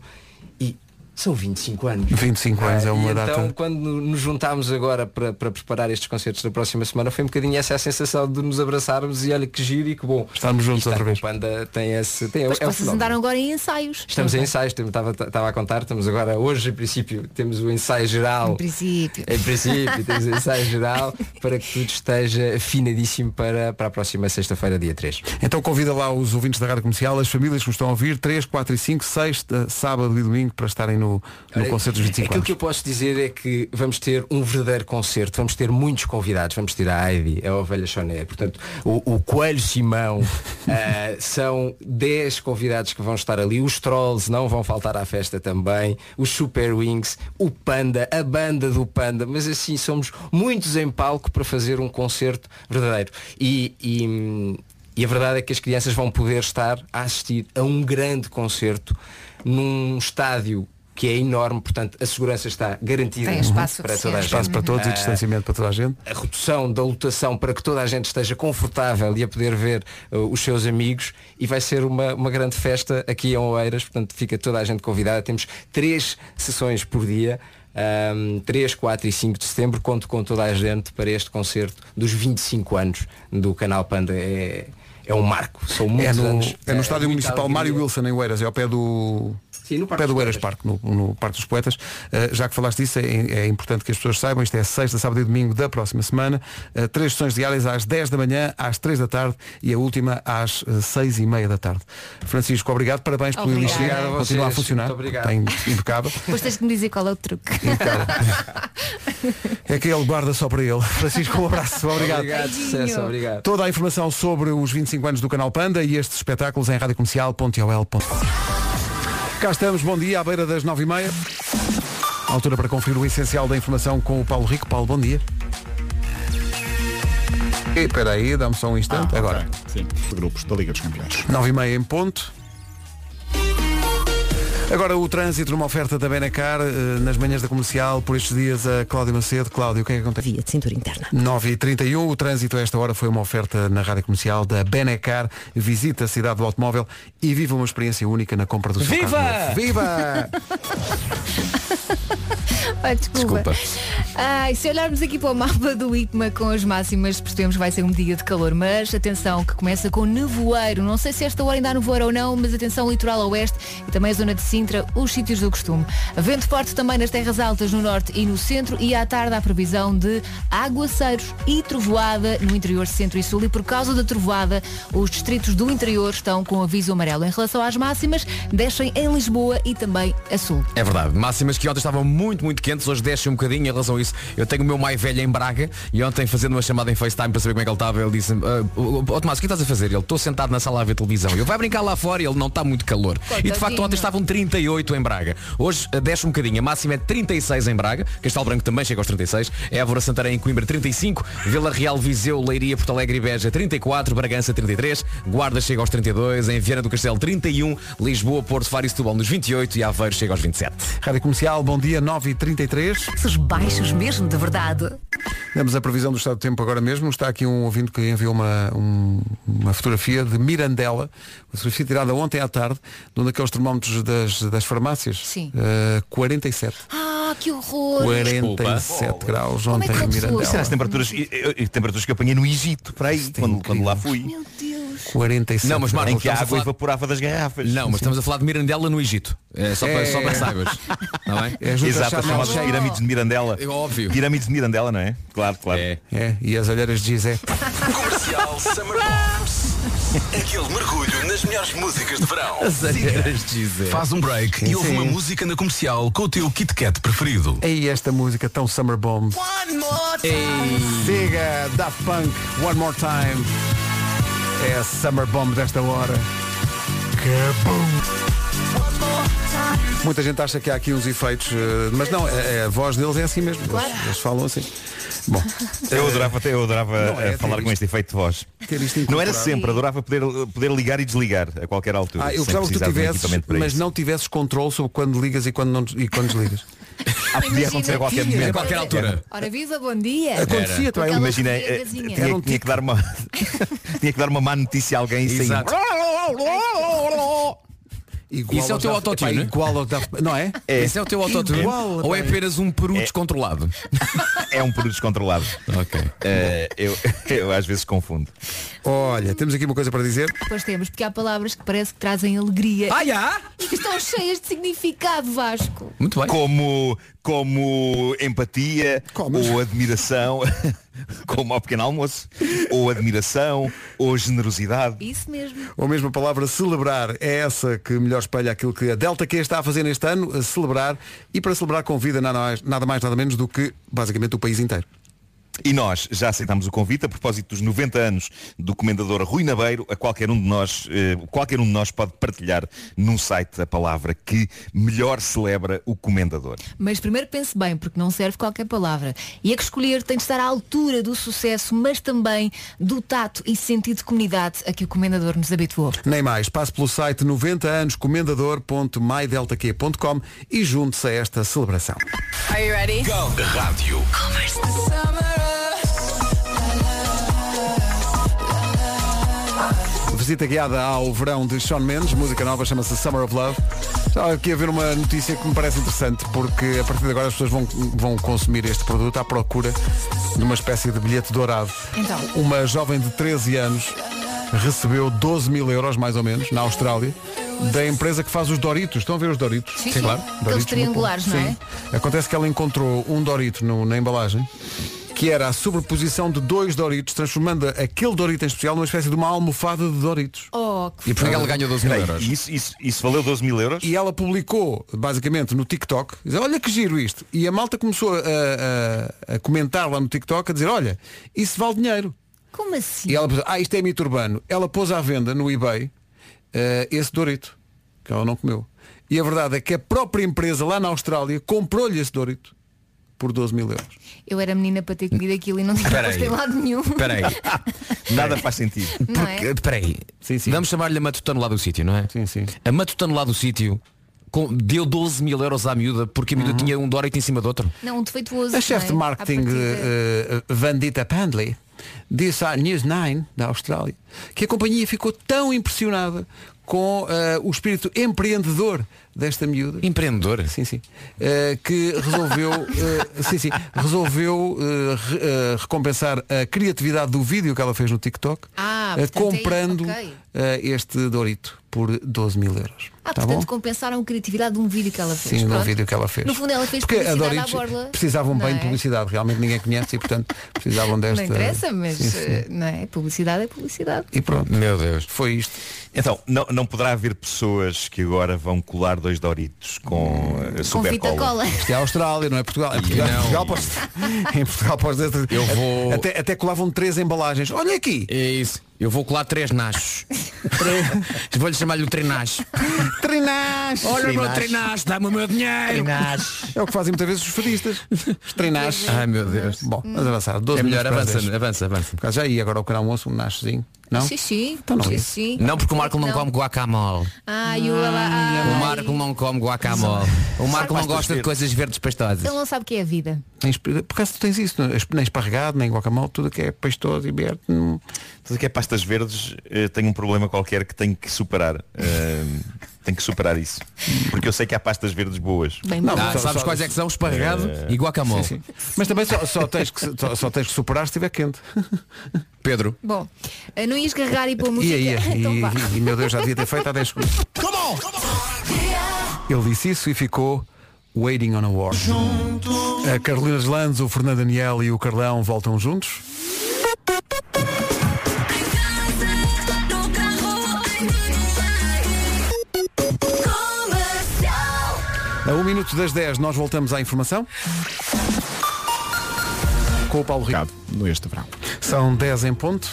são 25 anos. 25 anos é uma e data. Então quando nos juntámos agora para, para preparar estes concertos da próxima semana foi um bocadinho essa a sensação de nos abraçarmos e olha que giro e que bom. Estarmos juntos outra estar vez. Panda tem esse. Tem, Mas é o vocês andaram agora em ensaios. Estamos em Não ensaios, estava, estava a contar, estamos agora hoje em princípio temos o ensaio geral. Em princípio. Em princípio, temos o ensaio geral para que tudo esteja afinadíssimo para, para a próxima sexta-feira, dia 3. Então convida lá os ouvintes da Rádio Comercial, as famílias que nos estão a ouvir, 3, 4 e 5, sexta, sábado e domingo para estarem no, no concerto dos 25 Aquilo que eu posso dizer é que vamos ter um verdadeiro concerto, vamos ter muitos convidados, vamos ter a Heidi, a Ovelha Choné, portanto, o, o Coelho Simão, ah, são 10 convidados que vão estar ali, os Trolls não vão faltar à festa também, os Super Wings, o Panda, a banda do Panda, mas assim somos muitos em palco para fazer um concerto verdadeiro. E, e, E a verdade é que as crianças vão poder estar a assistir a um grande concerto num estádio que é enorme, portanto a segurança está garantida Tem espaço para toda a gente. Espaço para todos e Ah, distanciamento para toda a gente. a redução da lotação para que toda a gente esteja confortável e a poder ver uh, os seus amigos e vai ser uma, uma grande festa aqui em Oeiras, portanto fica toda a gente convidada. Temos três sessões por dia. Um, 3, 4 e 5 de setembro conto com toda a gente para este concerto dos 25 anos do canal Panda é, é um marco são muitos É no, anos é no estádio muita municipal. Mário Wilson em Oeiras, é ao pé do. Sim, no Parque pé do dos Eiras Parque, no, no Parque dos Poetas. Uh, já que falaste disso, é, é importante que as pessoas saibam, isto é sexta, sábado e domingo da próxima semana. Uh, três sessões diárias às 10 da manhã, às 3 da tarde e a última às uh, 6 e meia da tarde. Francisco, obrigado, parabéns pelo a Continua a funcionar. muito obrigado. Está impecável. Depois tens que me dizer qual é o truque. É que ele guarda só para ele. Francisco, um abraço. Obrigado. Obrigado, sucesso, obrigado. Toda a informação sobre os 25 anos do canal Panda e estes espetáculos em radiocomercial.ol.com. Cá estamos, bom dia, à beira das 9h30. Altura para conferir o essencial da informação com o Paulo Rico. Paulo, bom dia. E espera aí, dá-me só um instante. Ah, Agora, ok. Sim, grupos da Liga dos Campeões. 9h30 em ponto. Agora o trânsito numa oferta da Benacar eh, nas manhãs da comercial por estes dias a Cláudio Macedo. Cláudio, o que é que acontece? Via de cintura interna. 9h31, o trânsito a esta hora foi uma oferta na rádio comercial da Benecar. Visita a cidade do automóvel e viva uma experiência única na compra do seu Viva! carro. novo. Viva! Desculpa. Desculpa. Se olharmos aqui para o mapa do IPMA com as máximas, percebemos que vai ser um dia de calor. Mas atenção, que começa com nevoeiro. Não sei se esta hora ainda há nevoeiro ou não, mas atenção, litoral oeste e também a zona de Sintra, os sítios do costume. Vento forte também nas terras altas no norte e no centro e à tarde há previsão de aguaceiros e trovoada no interior centro e sul. E por causa da trovoada, os distritos do interior estão com aviso amarelo. Em relação às máximas, descem em Lisboa e também a sul. É verdade, máximas que ontem estavam muito, muito quentes, hoje desce um bocadinho em relação a isso. Eu tenho o meu mais velho em Braga e ontem fazendo uma chamada em FaceTime para saber como é que ele estava, ele disse-me, ah, Tomás, o que estás a fazer? Ele, estou sentado na sala a ver televisão. Eu vai brincar lá fora e ele não está muito calor. E de facto ontem estavam 38 em Braga. Hoje ah, desce um bocadinho, a máxima é 36 em Braga, Castelo Branco também chega aos 36, Évora, Santarém e Coimbra 35, Vila Real, Viseu, Leiria, Porto Alegre e Beja 34, Bragança 33, Guarda chega aos 32, em Viana do Castelo 31, Lisboa, Porto, Faro e Setúbal nos 28 e Aveiro chega aos 27. Rádio Comercial, bom dia, 9h33. Os baixos mesmo, de verdade. Damos a previsão do estado do tempo agora mesmo. Está aqui um ouvinte que enviou uma, um- uma fotografia de Mirandela, uma fotografia tirada ontem à tarde, de um daqueles termómetros das, das farmácias. Sim. Eh, 47. Ah, que horror! 47 graus Como é ontem que em Mirandela. Isso era as temperaturas, e- e- e temperaturas que eu apanhei no Egito, para aí, quando, quando lá fui. Meu Deus. 47 Não, mas Marco, Em que a água falar- evaporava das garrafas. Não, mas estamos a falar de Mirandela no Egito. É só, para, só para que saibas. Bem? É junto Exato, a as chamadas pirâmides de Mirandela. É óbvio. Pirâmides de Mirandela, não é? Claro, claro. É. É, e as olheiras de Gizé. Comercial Summer Bombs. Aquele mergulho nas melhores músicas de verão. As olheiras de Gizé. Faz um break e ouve sim. uma música na comercial com o teu Kit Kat preferido. Aí esta música tão Summer Bombs. Siga Daft Punk, One More Time. É a Summer Bomb desta hora. Bom! Muita gente acha que há aqui uns efeitos, eh, mas não, é, é a voz deles é assim mesmo. Eles, eles falam assim. Bom, Eu adorava, eu adorava é eh, falar com este efeito de voz. Não era sempre, adorava poder, poder ligar e desligar a qualquer altura. Ah, eu gostava que tu tivesses, mas isso. não tivesses controle sobre quando ligas e quando, não, e quando desligas. Ah, podia acontecer a qualquer A momento. qualquer altura. Ora viva, bom dia. Acontecia, tu é Imagina, eh, tinha, um tinha que dar uma tinha que dar uma má notícia a alguém sem Exato. Igual Isso é o teu Daft- autotune? epá, Igual ao Daft Não é? Esse é o teu autotune? Igual, Ou é apenas um peru descontrolado? é um peru descontrolado. Ok. Eh, eu, eu às vezes confundo. Olha, temos aqui uma coisa para dizer. Depois temos, porque há palavras que parece que trazem alegria Ah, já? e que estão cheias de significado, Vasco. Muito bem. Como, como empatia, ou admiração, como ao pequeno almoço, ou admiração, ou generosidade. Isso mesmo. Ou mesmo a palavra celebrar é essa que melhor espelha aquilo que a Delta Q está a fazer neste ano, a celebrar, e para celebrar convida nada mais, nada mais nada menos do que basicamente o país inteiro. E nós já aceitámos o convite a propósito dos 90 anos do comendador Rui Nabeiro, a qualquer um de nós, eh, qualquer um de nós pode partilhar num site a palavra que melhor celebra o comendador. Mas primeiro pense bem, porque não serve qualquer palavra. E a que escolher tem de estar à altura do sucesso, mas também do tato e sentido de comunidade a que o comendador nos habituou. Nem mais, passe pelo site 90 anos comendador.mydeltaq.com e junte-se a esta celebração. Are you ready? Go. Rádio. Visita guiada ao verão de Sean Mendes, música nova chama-se Summer of Love. Estava aqui a ver uma notícia que me parece interessante, porque a partir de agora as pessoas vão, vão consumir este produto à procura de uma espécie de bilhete dourado. Então. Uma jovem de 13 anos recebeu 12 mil euros, mais ou menos, na Austrália, da empresa que faz os Doritos. Estão a ver os Doritos? Sim, sim. Aqueles triangulares, não é? Sim. Acontece que ela encontrou um Dorito no- na embalagem que era a sobreposição de dois Doritos, transformando aquele Dorito em especial numa espécie de uma almofada de Doritos. Oh, que E por que ela ganhou 12 mil euros? Isso, isso, isso valeu 12 mil euros? E ela publicou, basicamente, no TikTok, dizer, olha que giro isto. E a malta começou a, a- a comentar lá no TikTok, a dizer, olha, isso vale dinheiro. Como assim? E ela pôs, ah, isto é mito urbano. Ela pôs à venda no eBay eh, esse Dorito, que ela não comeu. E a verdade é que a própria empresa lá na Austrália comprou-lhe esse Dorito por 12 mil euros. Eu era menina para ter comido aquilo e não tinha Espera posto em aí. lado nenhum. Espera aí. Nada faz sentido. Não é? Porque, espera aí. Vamos chamar-lhe a matutano lá do sítio, não é? Sim, sim. A matutano lá do sítio com- deu 12 mil euros à miúda porque a miúda tinha um Dorito em cima do outro. Não, um defeituoso. A chefe de é? marketing partida. eh, Vandita Pandley disse à News 9 da Austrália que a companhia ficou tão impressionada com eh, o espírito empreendedor desta miúda. Empreendedor? Sim, sim. Eh, que resolveu, eh, sim, sim, resolveu re- recompensar a criatividade do vídeo que ela fez no TikTok, Ah, é- comprando eh, este Dorito por 12 mil euros. Ah, tá portanto bom? compensaram a criatividade de um vídeo que ela fez. Sim, no Pronto. vídeo que ela fez. No fundo ela fez Porque a Doritos borla. precisavam não bem é? de publicidade, realmente ninguém conhece e portanto precisavam desta. Não interessa, mas Sim, sim. eh, não é? Publicidade é publicidade. E pronto. Meu Deus. Foi isto. Então, não, não poderá haver pessoas que agora vão colar dois Doritos com uh, super fita cola. Isto é a Austrália, não é Portugal. Em Portugal, Não. Portugal pode, em Portugal Eu vou- Até, até colavam três embalagens. Olha aqui! É isso. Eu vou colar três nachos. Vou-lhe chamar-lhe o trenacho. Trinás! Olha o meu trenacho, dá-me o meu dinheiro. É o que fazem muitas vezes os fadistas. Os treinás. Ai meu Deus. Bom, vamos avançar. 12 É melhor, minutos para as avança, 10. avança, avança. Por acaso já ia agora ao canal almoço, um nachozinho. Não? Sim, sim. Então não sim, sim. Não, porque o Marco não come guacamole. Ah, e o. O Marco não come guacamole. O Marco não gosta de coisas verdes pastosas. Ele não sabe o que é a vida. Por acaso tu tens isso, não? nem esparregado, nem guacamole, tudo que é pastoso e verde. hum. Tudo que é pastas verdes eh, tem um problema qualquer que tenho que superar. Eh, tenho que superar isso. Porque eu sei que há pastas verdes boas. Bem Não. Ah, só- sabes só- quais é que são? Esparregado e guacamole. Sim, sim. Mas também só, só tens que, só, só tens que superar se estiver quente. Pedro. Bom, eh, não ias carregar e pôr música. Então E, vá. e, meu Deus, já devia ter feito há 10 segundos. Ele disse isso e ficou Waiting on a War. A Carolina Lanz, o Fernando Daniel e o Carlão voltam juntos. A um minuto das 10 nós voltamos à informação. Com o Paulo Ricardo. no este verão. São 10 em ponto.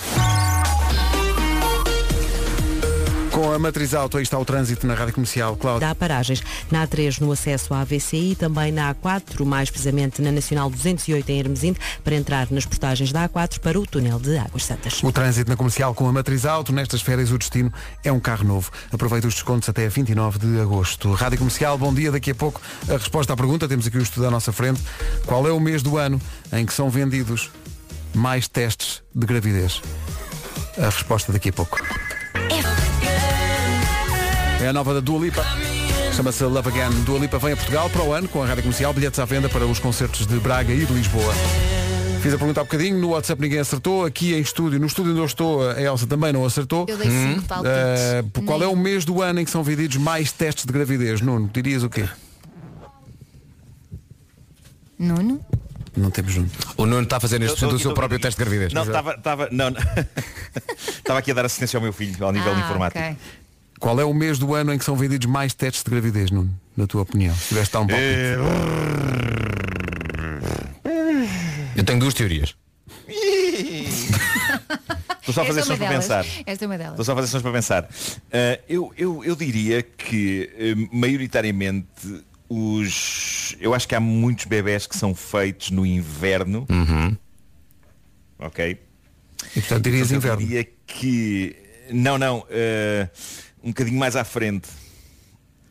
Com a matriz auto, aí está o trânsito na Rádio Comercial. Cláudio. Há paragens na A3 no acesso à AVC e também na A4, mais precisamente na Nacional 208 em Hermesinde, para entrar nas portagens da A4 para o túnel de Águas Santas. O trânsito na comercial com a matriz auto. Nestas férias o destino é um carro novo. Aproveita os descontos até 29 de agosto. Rádio Comercial, bom dia. Daqui a pouco a resposta à pergunta. Temos aqui o estudo à nossa frente. Qual é o mês do ano em que são vendidos mais testes de gravidez? A resposta daqui a pouco. É a nova da Dua Lipa. Chama-se Love Again. Dua Lipa vem a Portugal para o ano com a Rádio Comercial. Bilhetes à venda para os concertos de Braga e de Lisboa. Fiz a pergunta há bocadinho, no WhatsApp ninguém acertou, aqui em estúdio, no estúdio onde eu estou, a Elsa também não acertou. Eu dei cinco palpites. Eh, qual é Nem- o mês do ano em que são vendidos mais testes de gravidez? Nuno, dirias o quê? Nuno? Não temos Nuno. O Nuno está a fazer neste Eu momento o seu próprio teste de gravidez. Não, estava estava não, não. Estava aqui a dar assistência ao meu filho ao nível Ah, informático. ok. Qual é o mês do ano em que são vendidos mais testes de gravidez, Nuno? Na tua opinião? Se tivesse dar um palpite. Eh, Eu tenho duas teorias. Estou só a fazer Esta é sons uma para delas. pensar. Esta é uma delas. Estou só a fazer sons para pensar. Ah, eu, eu, eu diria que eh, maioritariamente os. Eu acho que há muitos bebés que são feitos no inverno. Ok? E portanto dirias eu inverno. diria que. Não, não. eh, um bocadinho mais à frente.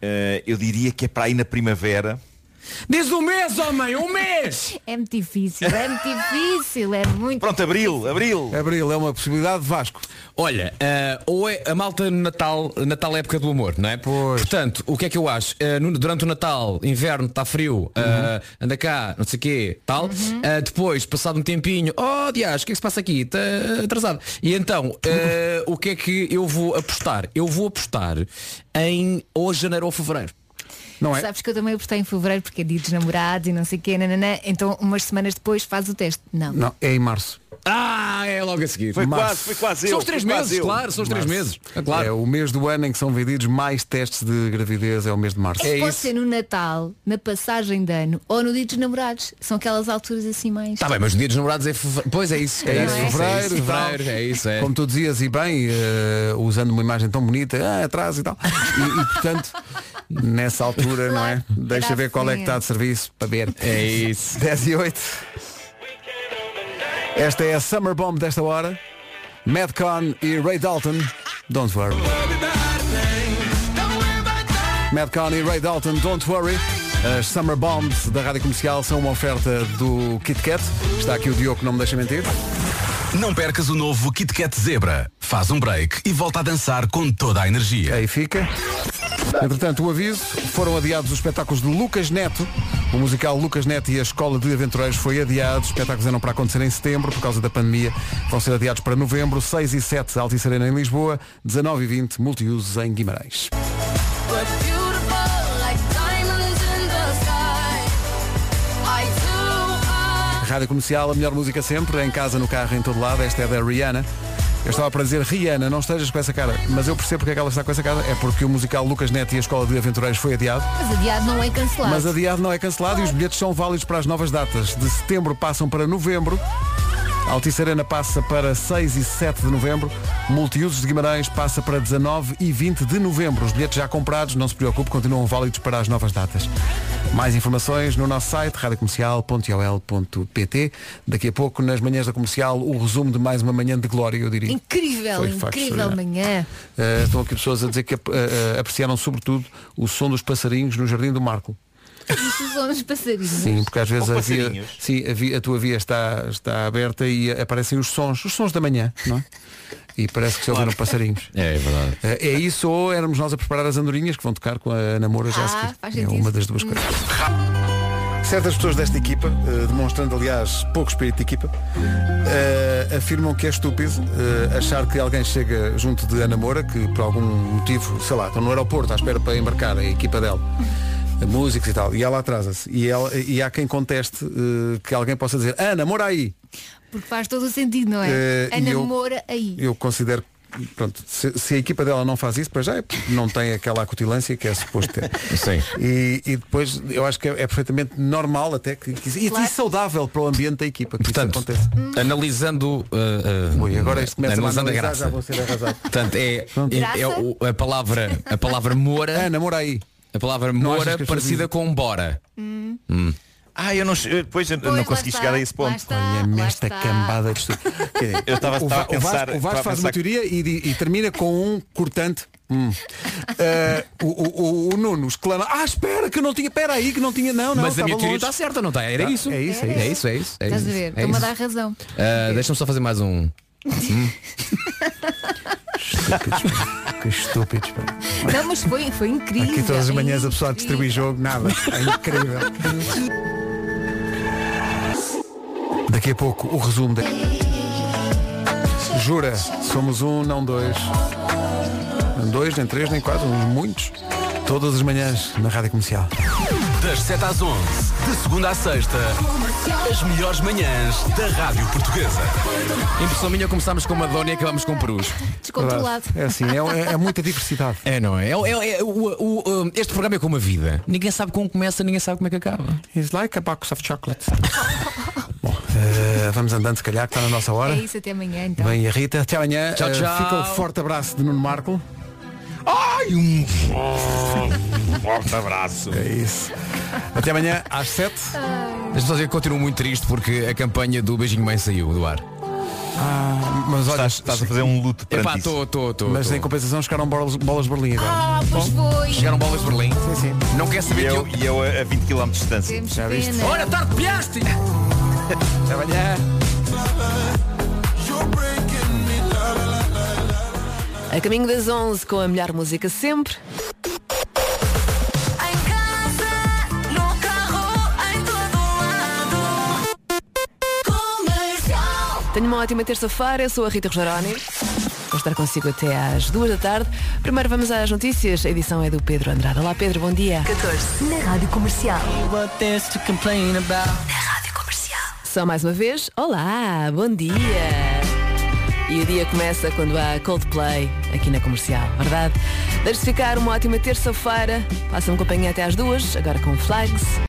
Eh, eu diria que é para aí na primavera. Diz um mês, homem, um mês! É muito difícil, é muito difícil, é muito. Pronto, abril, abril. Abril é uma possibilidade, Vasco. Olha, ah, ou é a malta no Natal, Natal é época do amor, não é? Portanto, o que é que eu acho? Ah, no- durante o Natal, inverno, está frio, ah, anda cá, não sei o quê, tal. Ah, depois, passado um tempinho, oh dias, o que é que se passa aqui? Está atrasado. E então, o que é que eu vou apostar? Eu vou apostar em ou janeiro ou fevereiro. Não é? Sabes que eu também apostei em fevereiro porque é dia dos namorados e não sei o quê, nananã. então umas semanas depois faz o teste. Não. Não, é em março. Ah, é logo a seguir. Foi Março. quase, foi quase eu. São os três meses, eu. claro, são os três Março. meses. É claro. É o mês do ano em que são vendidos mais testes de gravidez, é o mês de março. É Pode ser no Natal, na passagem de ano ou no dia dos namorados. São aquelas alturas assim mais. Tá bem, mas o dia dos namorados é fevereiro. Pois é isso. É isso, é isso, fevereiro, é isso, tal. fevereiro, é isso, é. Como tu dizias, e bem, eh, usando uma imagem tão bonita, ah, atrás e tal. E, e, portanto, nessa altura, não é? Deixa ver qual é que está de serviço para ver. É isso. 10 e 8. Esta é a Summer Bomb desta hora. Madcon e Ray Dalton. Don't worry. Madcon e Ray Dalton, Don't worry. As Summer Bombs da Rádio Comercial são uma oferta do Kit Kat. Está aqui o Diogo não me deixa mentir. Não percas o novo Kit Kat Zebra. Faz um break e volta a dançar com toda a energia. Aí fica. Entretanto, o aviso, foram adiados os espetáculos de Lucas Neto. O musical Lucas Neto e a Escola de Aventureiros foi adiado. Os espetáculos eram para acontecer em setembro por causa da pandemia. Vão ser adiados para novembro, 6 e 7 Altice Arena em Lisboa, 19 e 20 multiusos em Guimarães. Rádio Comercial, a melhor música sempre, em casa, no carro, em todo lado. Esta é da Rihanna. Eu estava para dizer, Rihanna, não estejas com essa cara, mas eu percebo porque é que ela está com essa cara. É porque o musical Lucas Neto e a Escola de Aventureiros foi adiado. Mas adiado não é cancelado. Mas adiado não é cancelado e os bilhetes são válidos para as novas datas. De setembro passam para novembro. Altice Arena passa para 6 e 7 de novembro. Multiusos de Guimarães passa para 19 e 20 de novembro. Os bilhetes já comprados, não se preocupe, continuam válidos para as novas datas. Mais informações no nosso site radiocomercial.ol.pt Daqui a pouco, nas manhãs da comercial, o resumo de mais uma manhã de glória, eu diria. Incrível, Foi, incrível manhã. Uh, estão aqui pessoas a dizer que uh, apreciaram sobretudo o som dos passarinhos no Jardim do Marco. Isso são os passarinhos. Sim, porque às vezes a via, sim, a, via- a tua via está, está aberta e aparecem os sons, os sons da manhã, não é? E parece que se ouviram passarinhos. É, é verdade. Uh, É isso ou éramos nós a preparar as andorinhas que vão tocar com a Namora já Ah, faz É uma das duas coisas. Certas pessoas desta equipa, eh, demonstrando aliás pouco espírito de equipa, eh, afirmam que é estúpido eh, achar que alguém chega junto de Ana Moura, que por algum motivo, sei lá, estão no aeroporto à espera para embarcar a equipa dela, músicos e tal, e ela atrasa-se. E, ela- e há quem conteste eh, que alguém possa dizer, Ana, Moura aí! Porque faz todo o sentido, não é? Eh, a e eu- namora aí. Eu considero que, Pronto, se, se a equipa dela não faz isso, para já é porque não tem aquela acutilância que é suposto ter. Sim. E, e depois eu acho que é, é perfeitamente normal até que, que e, Claro. e saudável para o ambiente da equipa que Portanto, isso aconteça. analisando uh, uh, Ui, agora isto começa a analisando a analisar, graça. já vou ser arrasado. Portanto, é, é, é o- a palavra a palavra mora Ana, mora aí. A palavra mora que parecida com bora. Hum. Hum. Ah, eu não, eu- depois eu Pois, não consegui está, chegar a esse ponto. está, Olha-me esta está. cambada de estudo. Eu estava- a Va- o Vasco, pensar- o Vasco a faz uma teoria e, e termina com um cortante. Hum. Eh, o, o- o- Nuno exclama, ah espera que eu não tinha, espera aí que não tinha, não, não. Mas a minha teoria longe." está certa, não está? Era Tá, isso. é isso, é É isso, é isso. É Estás a isso, ver? é Estou-me a dar razão. Ah, Deixa-me só fazer mais um. Pá. Que estúpidos. pá. Não, mas foi, foi incrível. Aqui todas as manhãs a pessoa a distribuir jogo, nada. É incrível. Daqui a pouco o resumo da. Jura, somos um, não dois. Não dois, nem três, nem quatro, muitos. Todas as manhãs na Rádio Comercial. Das 7 às 11, de segunda à sexta, as melhores manhãs da Rádio Portuguesa. Impressão minha, começámos com Madonna e acabamos com Perus. Descontrolado. É assim, é, é- é muita diversidade. É, não é? É- é- é- o- o- o- este programa é como a vida. Ninguém sabe como começa, ninguém sabe como é que acaba. It's like a box of chocolate. Bom, Uh, vamos andando, se calhar, que está na nossa hora. É isso, até amanhã então. Vem a Rita. Até amanhã. Tchau, Uh, tchau. fica o forte abraço de Nuno Marco. Ai, um forte abraço. É isso. Até amanhã às 7. Deixa-me só dizer que continuo muito triste porque a campanha do Beijinho Mãe saiu do ar. Ah, mas olha, Estás, estás a fazer um luto Epá, perante isso. estou, estou, estou. mas em compensação chegaram bolas, bolas de Berlim agora. Ah, pois foi. Chegaram bolas de Berlim. Sim, sim. Não quer E saber que eu, eu... e eu a a 20 km de distância. Temos Já viste? tarde piaste! Até amanhã. A caminho das 11 com a melhor música sempre. Em casa, no carro, em todo lado. Comercial. Tenho uma ótima terça-feira, eu sou a Rita Rogeroni. Vou estar consigo até às duas da tarde. Primeiro vamos às notícias. A edição é do Pedro Andrade. Olá Pedro, bom dia. 14 na Rádio Comercial. Na Rádio Comercial. Só mais uma vez, olá, bom dia. E o dia começa quando há Coldplay aqui na comercial, verdade? Deixe-se ficar uma ótima terça-feira. Faça-me companhia até às duas, agora com Flags.